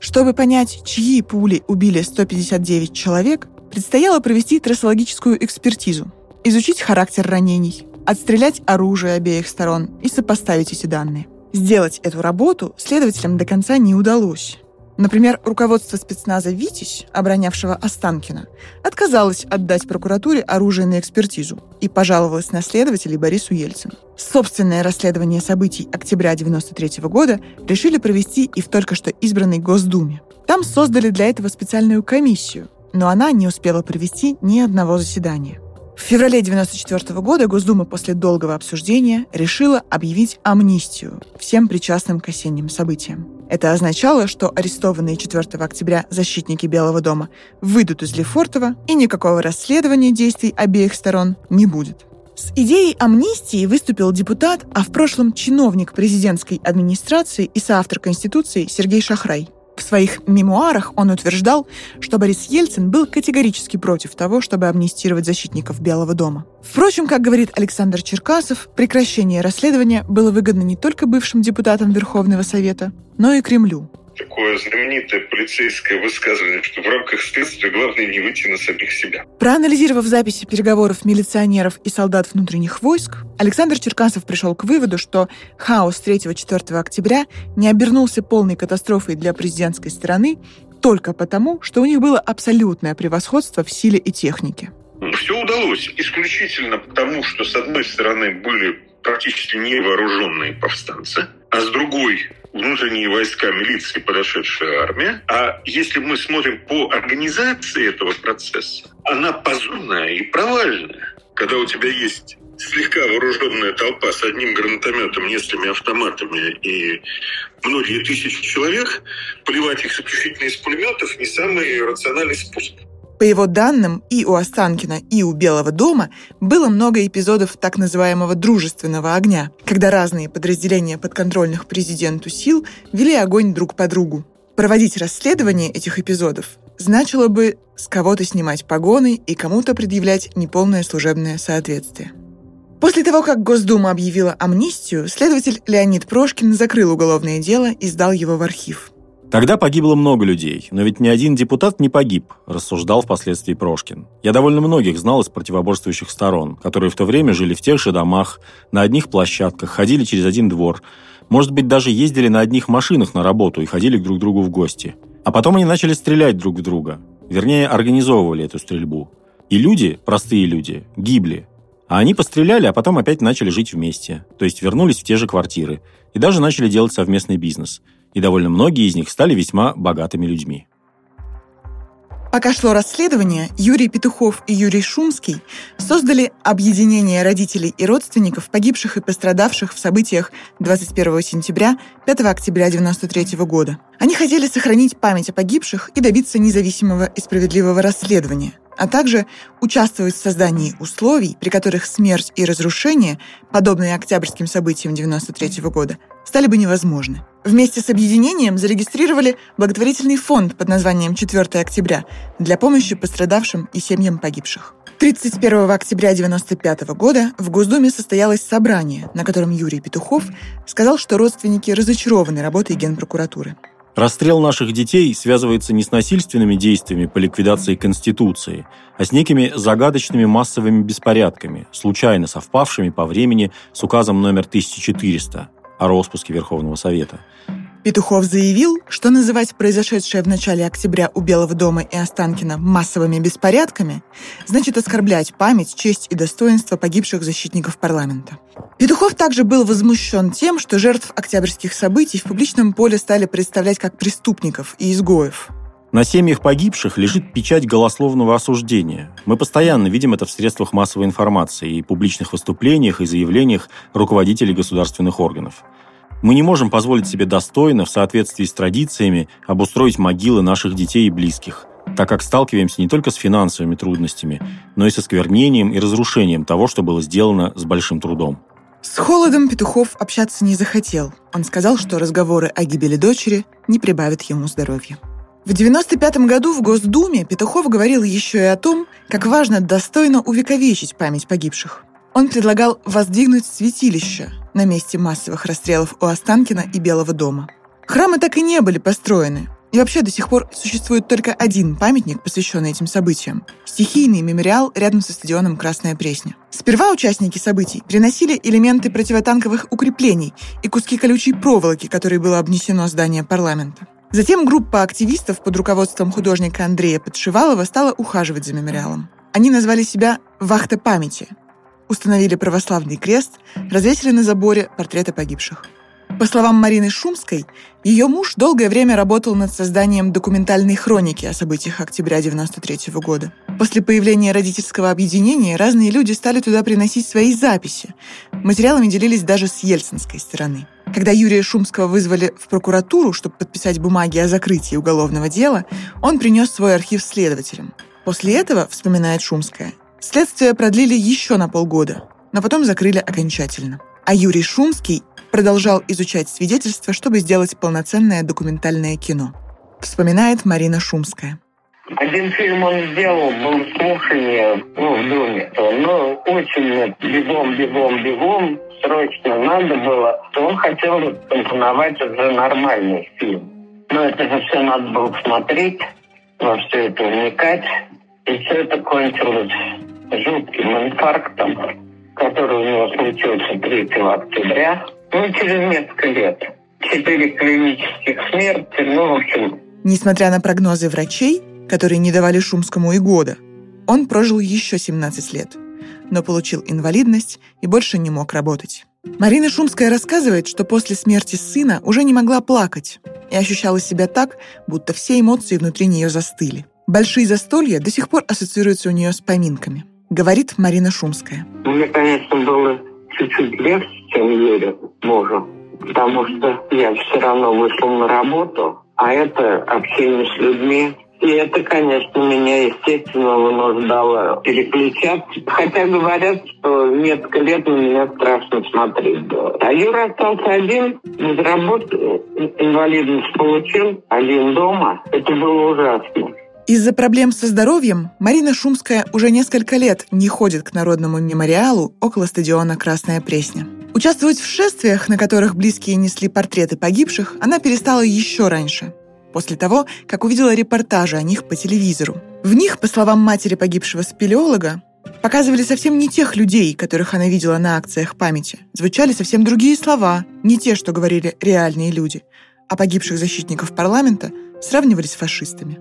Чтобы понять, чьи пули убили 159 человек, предстояло провести трассологическую экспертизу, изучить характер ранений, отстрелять оружие обеих сторон и сопоставить эти данные. Сделать эту работу следователям до конца не удалось. Например, руководство спецназа «Витязь», оборонявшего Останкина, отказалось отдать прокуратуре оружие на экспертизу и пожаловалось на следователей Борису Ельцину. Собственное расследование событий октября 1993 года решили провести и в только что избранной Госдуме. Там создали для этого специальную комиссию, но она не успела провести ни одного заседания. В феврале 1994 года Госдума после долгого обсуждения решила объявить амнистию всем причастным к осенним событиям. Это означало, что арестованные 4 октября защитники Белого дома выйдут из Лефортова, и никакого расследования действий обеих сторон не будет. С идеей амнистии выступил депутат, а в прошлом чиновник президентской администрации и соавтор Конституции Сергей Шахрай. В своих мемуарах он утверждал, что Борис Ельцин был категорически против того, чтобы амнистировать защитников Белого дома. Впрочем, как говорит Александр Черкасов, прекращение расследования было выгодно не только бывшим депутатам Верховного Совета, но и Кремлю такое знаменитое полицейское высказывание, что в рамках следствия главное не выйти на самих себя. Проанализировав записи переговоров милиционеров и солдат внутренних войск, Александр Черкасов пришел к выводу, что хаос 3-4 октября не обернулся полной катастрофой для президентской стороны только потому, что у них было абсолютное превосходство в силе и технике. Все удалось исключительно потому, что с одной стороны были практически невооруженные повстанцы, а с другой внутренние войска милиции, подошедшая армия. А если мы смотрим по организации этого процесса, она позорная и провальная. Когда у тебя есть слегка вооруженная толпа с одним гранатометом, несколькими автоматами и многие тысячи человек, поливать их исключительно из пулеметов не самый рациональный способ. По его данным, и у Останкина, и у Белого дома было много эпизодов так называемого «дружественного огня», когда разные подразделения подконтрольных президенту сил вели огонь друг по другу. Проводить расследование этих эпизодов значило бы с кого-то снимать погоны и кому-то предъявлять неполное служебное соответствие. После того, как Госдума объявила амнистию, следователь Леонид Прошкин закрыл уголовное дело и сдал его в архив. Тогда погибло много людей, но ведь ни один депутат не погиб, рассуждал впоследствии Прошкин. Я довольно многих знал из противоборствующих сторон, которые в то время жили в тех же домах, на одних площадках, ходили через один двор, может быть, даже ездили на одних машинах на работу и ходили друг к другу в гости. А потом они начали стрелять друг в друга, вернее, организовывали эту стрельбу. И люди, простые люди, гибли. А они постреляли, а потом опять начали жить вместе, то есть вернулись в те же квартиры и даже начали делать совместный бизнес – и довольно многие из них стали весьма богатыми людьми. Пока шло расследование, Юрий Петухов и Юрий Шумский создали объединение родителей и родственников погибших и пострадавших в событиях 21 сентября 5 октября 1993 года. Они хотели сохранить память о погибших и добиться независимого и справедливого расследования, а также участвовать в создании условий, при которых смерть и разрушение, подобные октябрьским событиям 1993 года, стали бы невозможны. Вместе с объединением зарегистрировали благотворительный фонд под названием «4 октября» для помощи пострадавшим и семьям погибших. 31 октября 1995 года в Госдуме состоялось собрание, на котором Юрий Петухов сказал, что родственники разочарованы работой Генпрокуратуры. Расстрел наших детей связывается не с насильственными действиями по ликвидации Конституции, а с некими загадочными массовыми беспорядками, случайно совпавшими по времени с указом номер 1400 о распуске Верховного Совета. Петухов заявил, что называть произошедшее в начале октября у Белого дома и Останкина массовыми беспорядками значит оскорблять память, честь и достоинство погибших защитников парламента. Петухов также был возмущен тем, что жертв октябрьских событий в публичном поле стали представлять как преступников и изгоев. На семьях погибших лежит печать голословного осуждения. Мы постоянно видим это в средствах массовой информации и публичных выступлениях и заявлениях руководителей государственных органов. Мы не можем позволить себе достойно, в соответствии с традициями, обустроить могилы наших детей и близких, так как сталкиваемся не только с финансовыми трудностями, но и со сквернением и разрушением того, что было сделано с большим трудом. С Холодом Петухов общаться не захотел. Он сказал, что разговоры о гибели дочери не прибавят ему здоровья. В 1995 году в Госдуме Петухов говорил еще и о том, как важно достойно увековечить память погибших. Он предлагал воздвигнуть святилище на месте массовых расстрелов у Останкина и Белого дома. Храмы так и не были построены, и вообще до сих пор существует только один памятник, посвященный этим событиям – стихийный мемориал рядом со стадионом «Красная Пресня». Сперва участники событий приносили элементы противотанковых укреплений и куски колючей проволоки, которой было обнесено здание парламента. Затем группа активистов под руководством художника Андрея Подшивалова стала ухаживать за мемориалом. Они назвали себя «Вахта памяти», установили православный крест, развесили на заборе портреты погибших. По словам Марины Шумской, ее муж долгое время работал над созданием документальной хроники о событиях октября 1993 года. После появления родительского объединения разные люди стали туда приносить свои записи. Материалами делились даже с ельцинской стороны. Когда Юрия Шумского вызвали в прокуратуру, чтобы подписать бумаги о закрытии уголовного дела, он принес свой архив следователям. После этого, вспоминает Шумская, Следствие продлили еще на полгода, но потом закрыли окончательно. А Юрий Шумский продолжал изучать свидетельства, чтобы сделать полноценное документальное кино. Вспоминает Марина Шумская. Один фильм он сделал, был слушание ну, в Думе. Но очень бегом, бегом, бегом, срочно надо было. Он хотел компоновать уже нормальный фильм. Но это же все надо было смотреть, во все это вникать. И все это кончилось жутким инфарктом, который у него случился 3 октября, ну, через несколько лет. Четыре клинических смерти, ну, в общем... Несмотря на прогнозы врачей, которые не давали Шумскому и года, он прожил еще 17 лет, но получил инвалидность и больше не мог работать. Марина Шумская рассказывает, что после смерти сына уже не могла плакать и ощущала себя так, будто все эмоции внутри нее застыли. Большие застолья до сих пор ассоциируются у нее с поминками говорит Марина Шумская. Мне, конечно, было чуть-чуть легче, чем Юре, мужу, потому что я все равно вышел на работу, а это общение с людьми, и это, конечно, меня, естественно, вынуждало переключаться. Хотя говорят, что несколько лет на меня страшно смотреть было. А Юра остался один, без работы, инвалидность получил, один дома. Это было ужасно. Из-за проблем со здоровьем Марина Шумская уже несколько лет не ходит к Народному мемориалу около стадиона «Красная Пресня». Участвовать в шествиях, на которых близкие несли портреты погибших, она перестала еще раньше, после того, как увидела репортажи о них по телевизору. В них, по словам матери погибшего спелеолога, показывали совсем не тех людей, которых она видела на акциях памяти. Звучали совсем другие слова, не те, что говорили реальные люди. А погибших защитников парламента сравнивали с фашистами.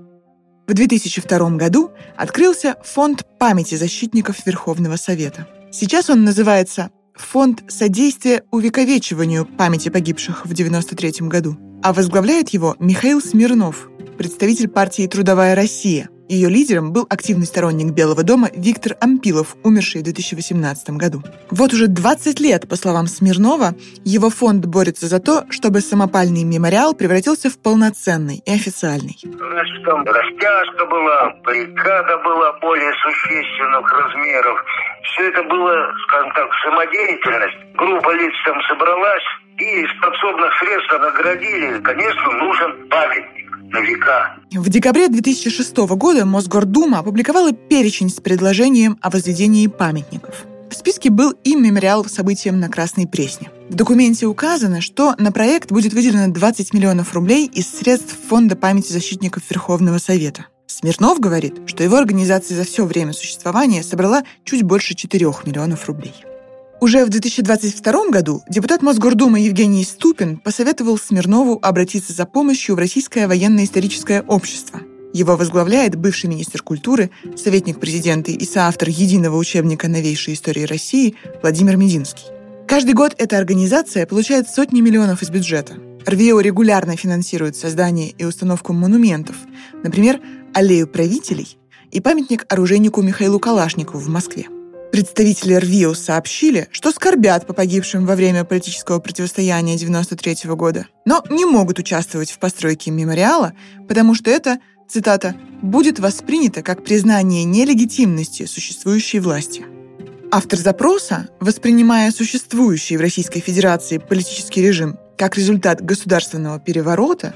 В 2002 году открылся Фонд памяти защитников Верховного Совета. Сейчас он называется Фонд содействия увековечиванию памяти погибших в 1993 году, а возглавляет его Михаил Смирнов, представитель партии «Трудовая Россия», ее лидером был активный сторонник Белого дома Виктор Ампилов, умерший в 2018 году. Вот уже 20 лет, по словам Смирнова, его фонд борется за то, чтобы самопальный мемориал превратился в полноценный и официальный. Значит, там растяжка была, баррикада была более существенных размеров. Все это было, скажем так, самодеятельность. Группа лиц там собралась, и из подсобных средств наградили. Конечно, нужен памятник на века. В декабре 2006 года Мосгордума опубликовала перечень с предложением о возведении памятников. В списке был и мемориал событиям на Красной Пресне. В документе указано, что на проект будет выделено 20 миллионов рублей из средств Фонда памяти защитников Верховного Совета. Смирнов говорит, что его организация за все время существования собрала чуть больше 4 миллионов рублей. Уже в 2022 году депутат Мосгордумы Евгений Ступин посоветовал Смирнову обратиться за помощью в Российское военно-историческое общество. Его возглавляет бывший министр культуры, советник президента и соавтор единого учебника новейшей истории России Владимир Мединский. Каждый год эта организация получает сотни миллионов из бюджета. РВИО регулярно финансирует создание и установку монументов, например, аллею правителей и памятник оружейнику Михаилу Калашникову в Москве. Представители РВИО сообщили, что скорбят по погибшим во время политического противостояния 1993 года, но не могут участвовать в постройке мемориала, потому что это, цитата, «будет воспринято как признание нелегитимности существующей власти». Автор запроса, воспринимая существующий в Российской Федерации политический режим как результат государственного переворота,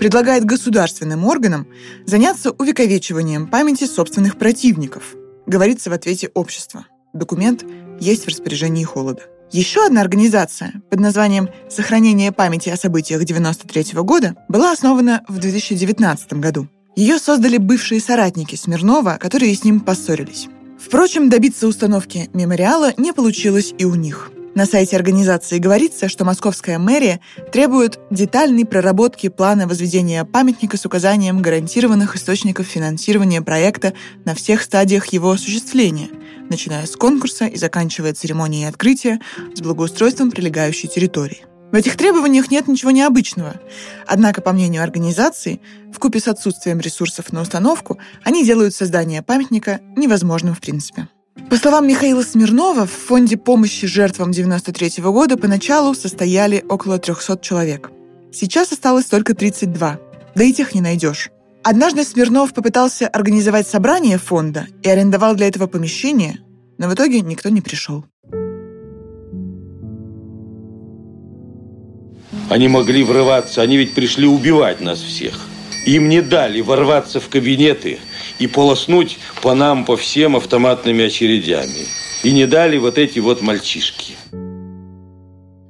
предлагает государственным органам заняться увековечиванием памяти собственных противников, говорится в ответе общества. Документ есть в распоряжении Холода. Еще одна организация под названием «Сохранение памяти о событиях 1993 года» была основана в 2019 году. Ее создали бывшие соратники Смирнова, которые с ним поссорились. Впрочем, добиться установки мемориала не получилось и у них. На сайте организации говорится, что московская мэрия требует детальной проработки плана возведения памятника с указанием гарантированных источников финансирования проекта на всех стадиях его осуществления, начиная с конкурса и заканчивая церемонией открытия с благоустройством прилегающей территории. В этих требованиях нет ничего необычного. Однако, по мнению организации, в купе с отсутствием ресурсов на установку, они делают создание памятника невозможным в принципе. По словам Михаила Смирнова, в фонде помощи жертвам 93 года поначалу состояли около 300 человек. Сейчас осталось только 32, да и тех не найдешь. Однажды Смирнов попытался организовать собрание фонда и арендовал для этого помещение, но в итоге никто не пришел. Они могли врываться, они ведь пришли убивать нас всех. Им не дали ворваться в кабинеты и полоснуть по нам по всем автоматными очередями. И не дали вот эти вот мальчишки.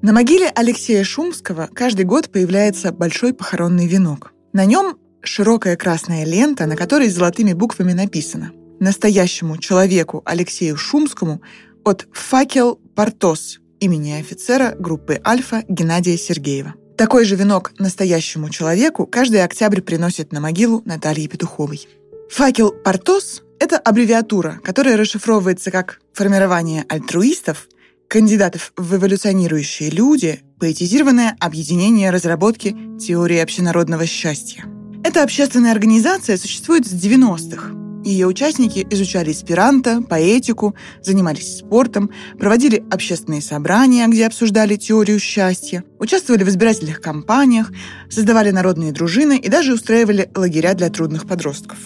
На могиле Алексея Шумского каждый год появляется большой похоронный венок. На нем широкая красная лента, на которой золотыми буквами написано «Настоящему человеку Алексею Шумскому от «Факел Портос» имени офицера группы «Альфа» Геннадия Сергеева». Такой же венок настоящему человеку каждый октябрь приносит на могилу Натальи Петуховой. Факел Портос – это аббревиатура, которая расшифровывается как «формирование альтруистов», кандидатов в эволюционирующие люди, поэтизированное объединение разработки теории общенародного счастья. Эта общественная организация существует с 90-х, ее участники изучали эсперанто, поэтику, занимались спортом, проводили общественные собрания, где обсуждали теорию счастья, участвовали в избирательных кампаниях, создавали народные дружины и даже устраивали лагеря для трудных подростков.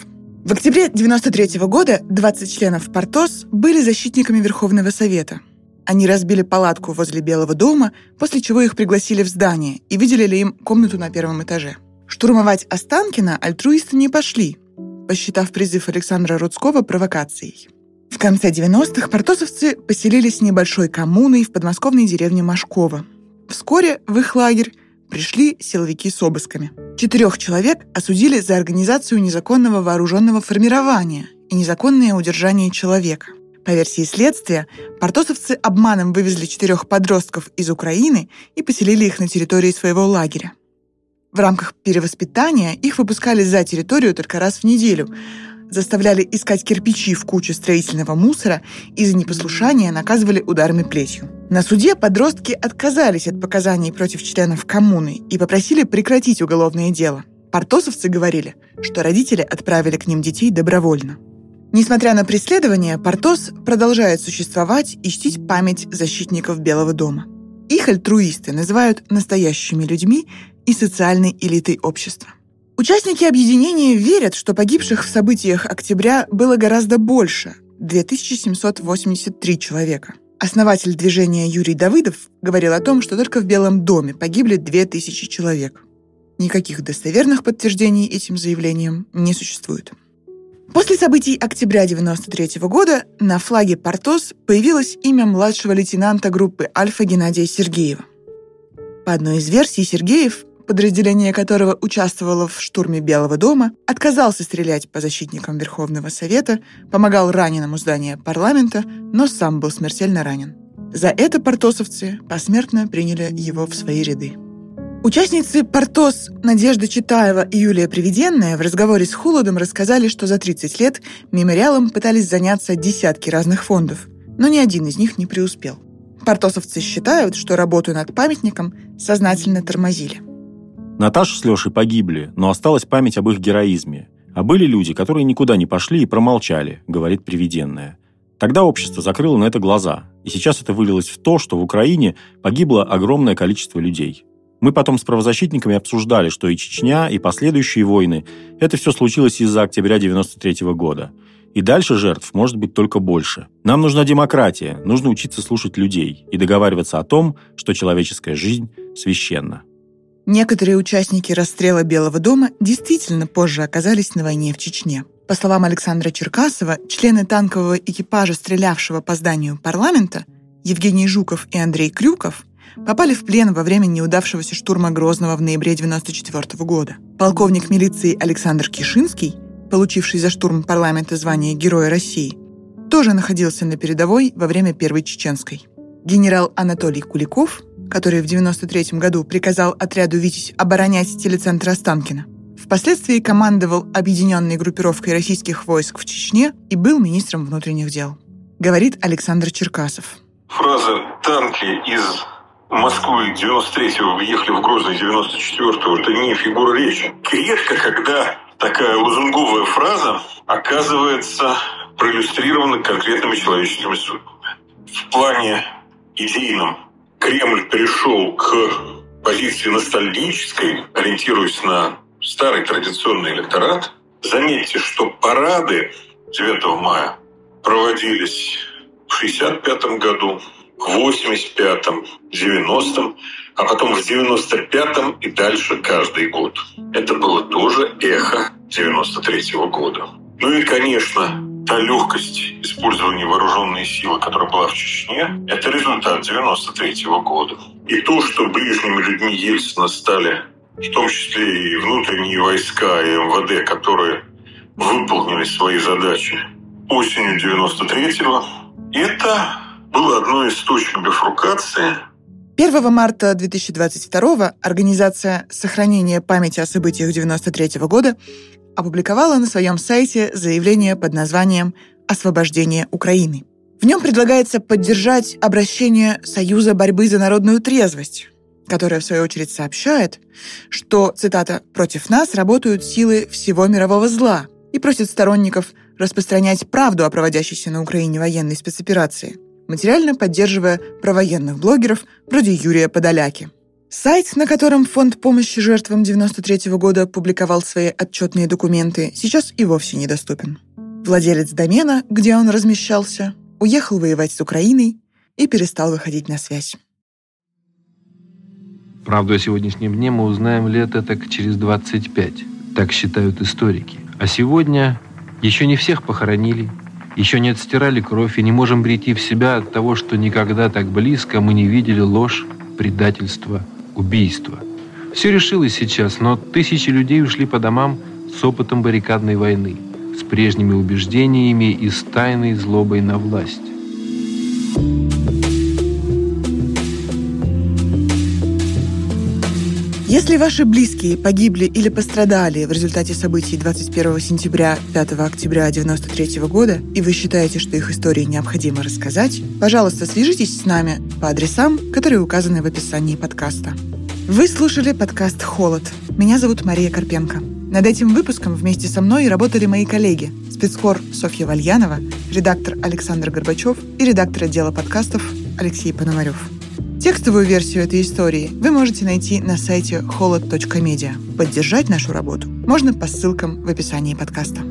В октябре 1993 года 20 членов Портос были защитниками Верховного Совета. Они разбили палатку возле Белого дома, после чего их пригласили в здание и выделили им комнату на первом этаже. Штурмовать Останкина альтруисты не пошли, посчитав призыв Александра Рудского провокацией. В конце 90-х портосовцы поселились небольшой коммуной в подмосковной деревне Машково. Вскоре в их лагерь пришли силовики с обысками. Четырех человек осудили за организацию незаконного вооруженного формирования и незаконное удержание человека. По версии следствия, портосовцы обманом вывезли четырех подростков из Украины и поселили их на территории своего лагеря. В рамках перевоспитания их выпускали за территорию только раз в неделю, заставляли искать кирпичи в куче строительного мусора и за непослушание наказывали ударами плетью. На суде подростки отказались от показаний против членов коммуны и попросили прекратить уголовное дело. Портосовцы говорили, что родители отправили к ним детей добровольно. Несмотря на преследование, Портос продолжает существовать и чтить память защитников Белого дома. Их альтруисты называют настоящими людьми и социальной элитой общества. Участники объединения верят, что погибших в событиях октября было гораздо больше – 2783 человека. Основатель движения Юрий Давыдов говорил о том, что только в Белом доме погибли 2000 человек. Никаких достоверных подтверждений этим заявлениям не существует. После событий октября 1993 года на флаге «Портос» появилось имя младшего лейтенанта группы «Альфа» Геннадия Сергеева. По одной из версий, Сергеев, подразделение которого участвовало в штурме Белого дома, отказался стрелять по защитникам Верховного Совета, помогал раненому зданию парламента, но сам был смертельно ранен. За это портосовцы посмертно приняли его в свои ряды. Участницы «Портос» Надежда Читаева и Юлия Привиденная в разговоре с Холодом рассказали, что за 30 лет мемориалом пытались заняться десятки разных фондов, но ни один из них не преуспел. Портосовцы считают, что работу над памятником сознательно тормозили. Наташа с Лешей погибли, но осталась память об их героизме. А были люди, которые никуда не пошли и промолчали, говорит Привиденная. Тогда общество закрыло на это глаза, и сейчас это вылилось в то, что в Украине погибло огромное количество людей – мы потом с правозащитниками обсуждали, что и Чечня, и последующие войны – это все случилось из-за октября 93 года. И дальше жертв может быть только больше. Нам нужна демократия, нужно учиться слушать людей и договариваться о том, что человеческая жизнь священна. Некоторые участники расстрела Белого дома действительно позже оказались на войне в Чечне. По словам Александра Черкасова, члены танкового экипажа, стрелявшего по зданию парламента, Евгений Жуков и Андрей Крюков, попали в плен во время неудавшегося штурма Грозного в ноябре 1994 года. Полковник милиции Александр Кишинский, получивший за штурм парламента звание Героя России, тоже находился на передовой во время Первой Чеченской. Генерал Анатолий Куликов, который в 1993 году приказал отряду «Витязь» оборонять телецентр Останкина, впоследствии командовал объединенной группировкой российских войск в Чечне и был министром внутренних дел. Говорит Александр Черкасов. Фраза «танки из Москвы 93-го выехали в Грозный 94-го, это не фигура речи. Редко, когда такая лозунговая фраза оказывается проиллюстрирована конкретными человеческими судьбами. В плане идейном Кремль перешел к позиции ностальгической, ориентируясь на старый традиционный электорат. Заметьте, что парады 9 мая проводились в 1965 году, в 85-м, 90-м, а потом в 95-м и дальше каждый год. Это было тоже эхо 93-го года. Ну и, конечно, та легкость использования вооруженной силы, которая была в Чечне, это результат 93-го года. И то, что ближними людьми Ельцина стали в том числе и внутренние войска и МВД, которые выполнили свои задачи осенью 93-го, это было одной из точек бифрукации 1 марта 2022 Организация сохранения памяти о событиях 93 года опубликовала на своем сайте заявление под названием «Освобождение Украины». В нем предлагается поддержать обращение Союза борьбы за народную трезвость, которая, в свою очередь, сообщает, что, цитата, «против нас работают силы всего мирового зла» и просит сторонников распространять правду о проводящейся на Украине военной спецоперации – материально поддерживая провоенных блогеров вроде Юрия Подоляки. Сайт, на котором Фонд помощи жертвам 93 года публиковал свои отчетные документы, сейчас и вовсе недоступен. Владелец домена, где он размещался, уехал воевать с Украиной и перестал выходить на связь. Правду о сегодняшнем дне мы узнаем лет так через 25. Так считают историки. А сегодня еще не всех похоронили, еще не отстирали кровь и не можем прийти в себя от того, что никогда так близко мы не видели ложь, предательство, убийство. Все решилось сейчас, но тысячи людей ушли по домам с опытом баррикадной войны, с прежними убеждениями и с тайной злобой на власть. Если ваши близкие погибли или пострадали в результате событий 21 сентября 5 октября 1993 года, и вы считаете, что их истории необходимо рассказать, пожалуйста, свяжитесь с нами по адресам, которые указаны в описании подкаста. Вы слушали подкаст «Холод». Меня зовут Мария Карпенко. Над этим выпуском вместе со мной работали мои коллеги, спецкор Софья Вальянова, редактор Александр Горбачев и редактор отдела подкастов Алексей Пономарев. Текстовую версию этой истории вы можете найти на сайте холод.медиа. Поддержать нашу работу можно по ссылкам в описании подкаста.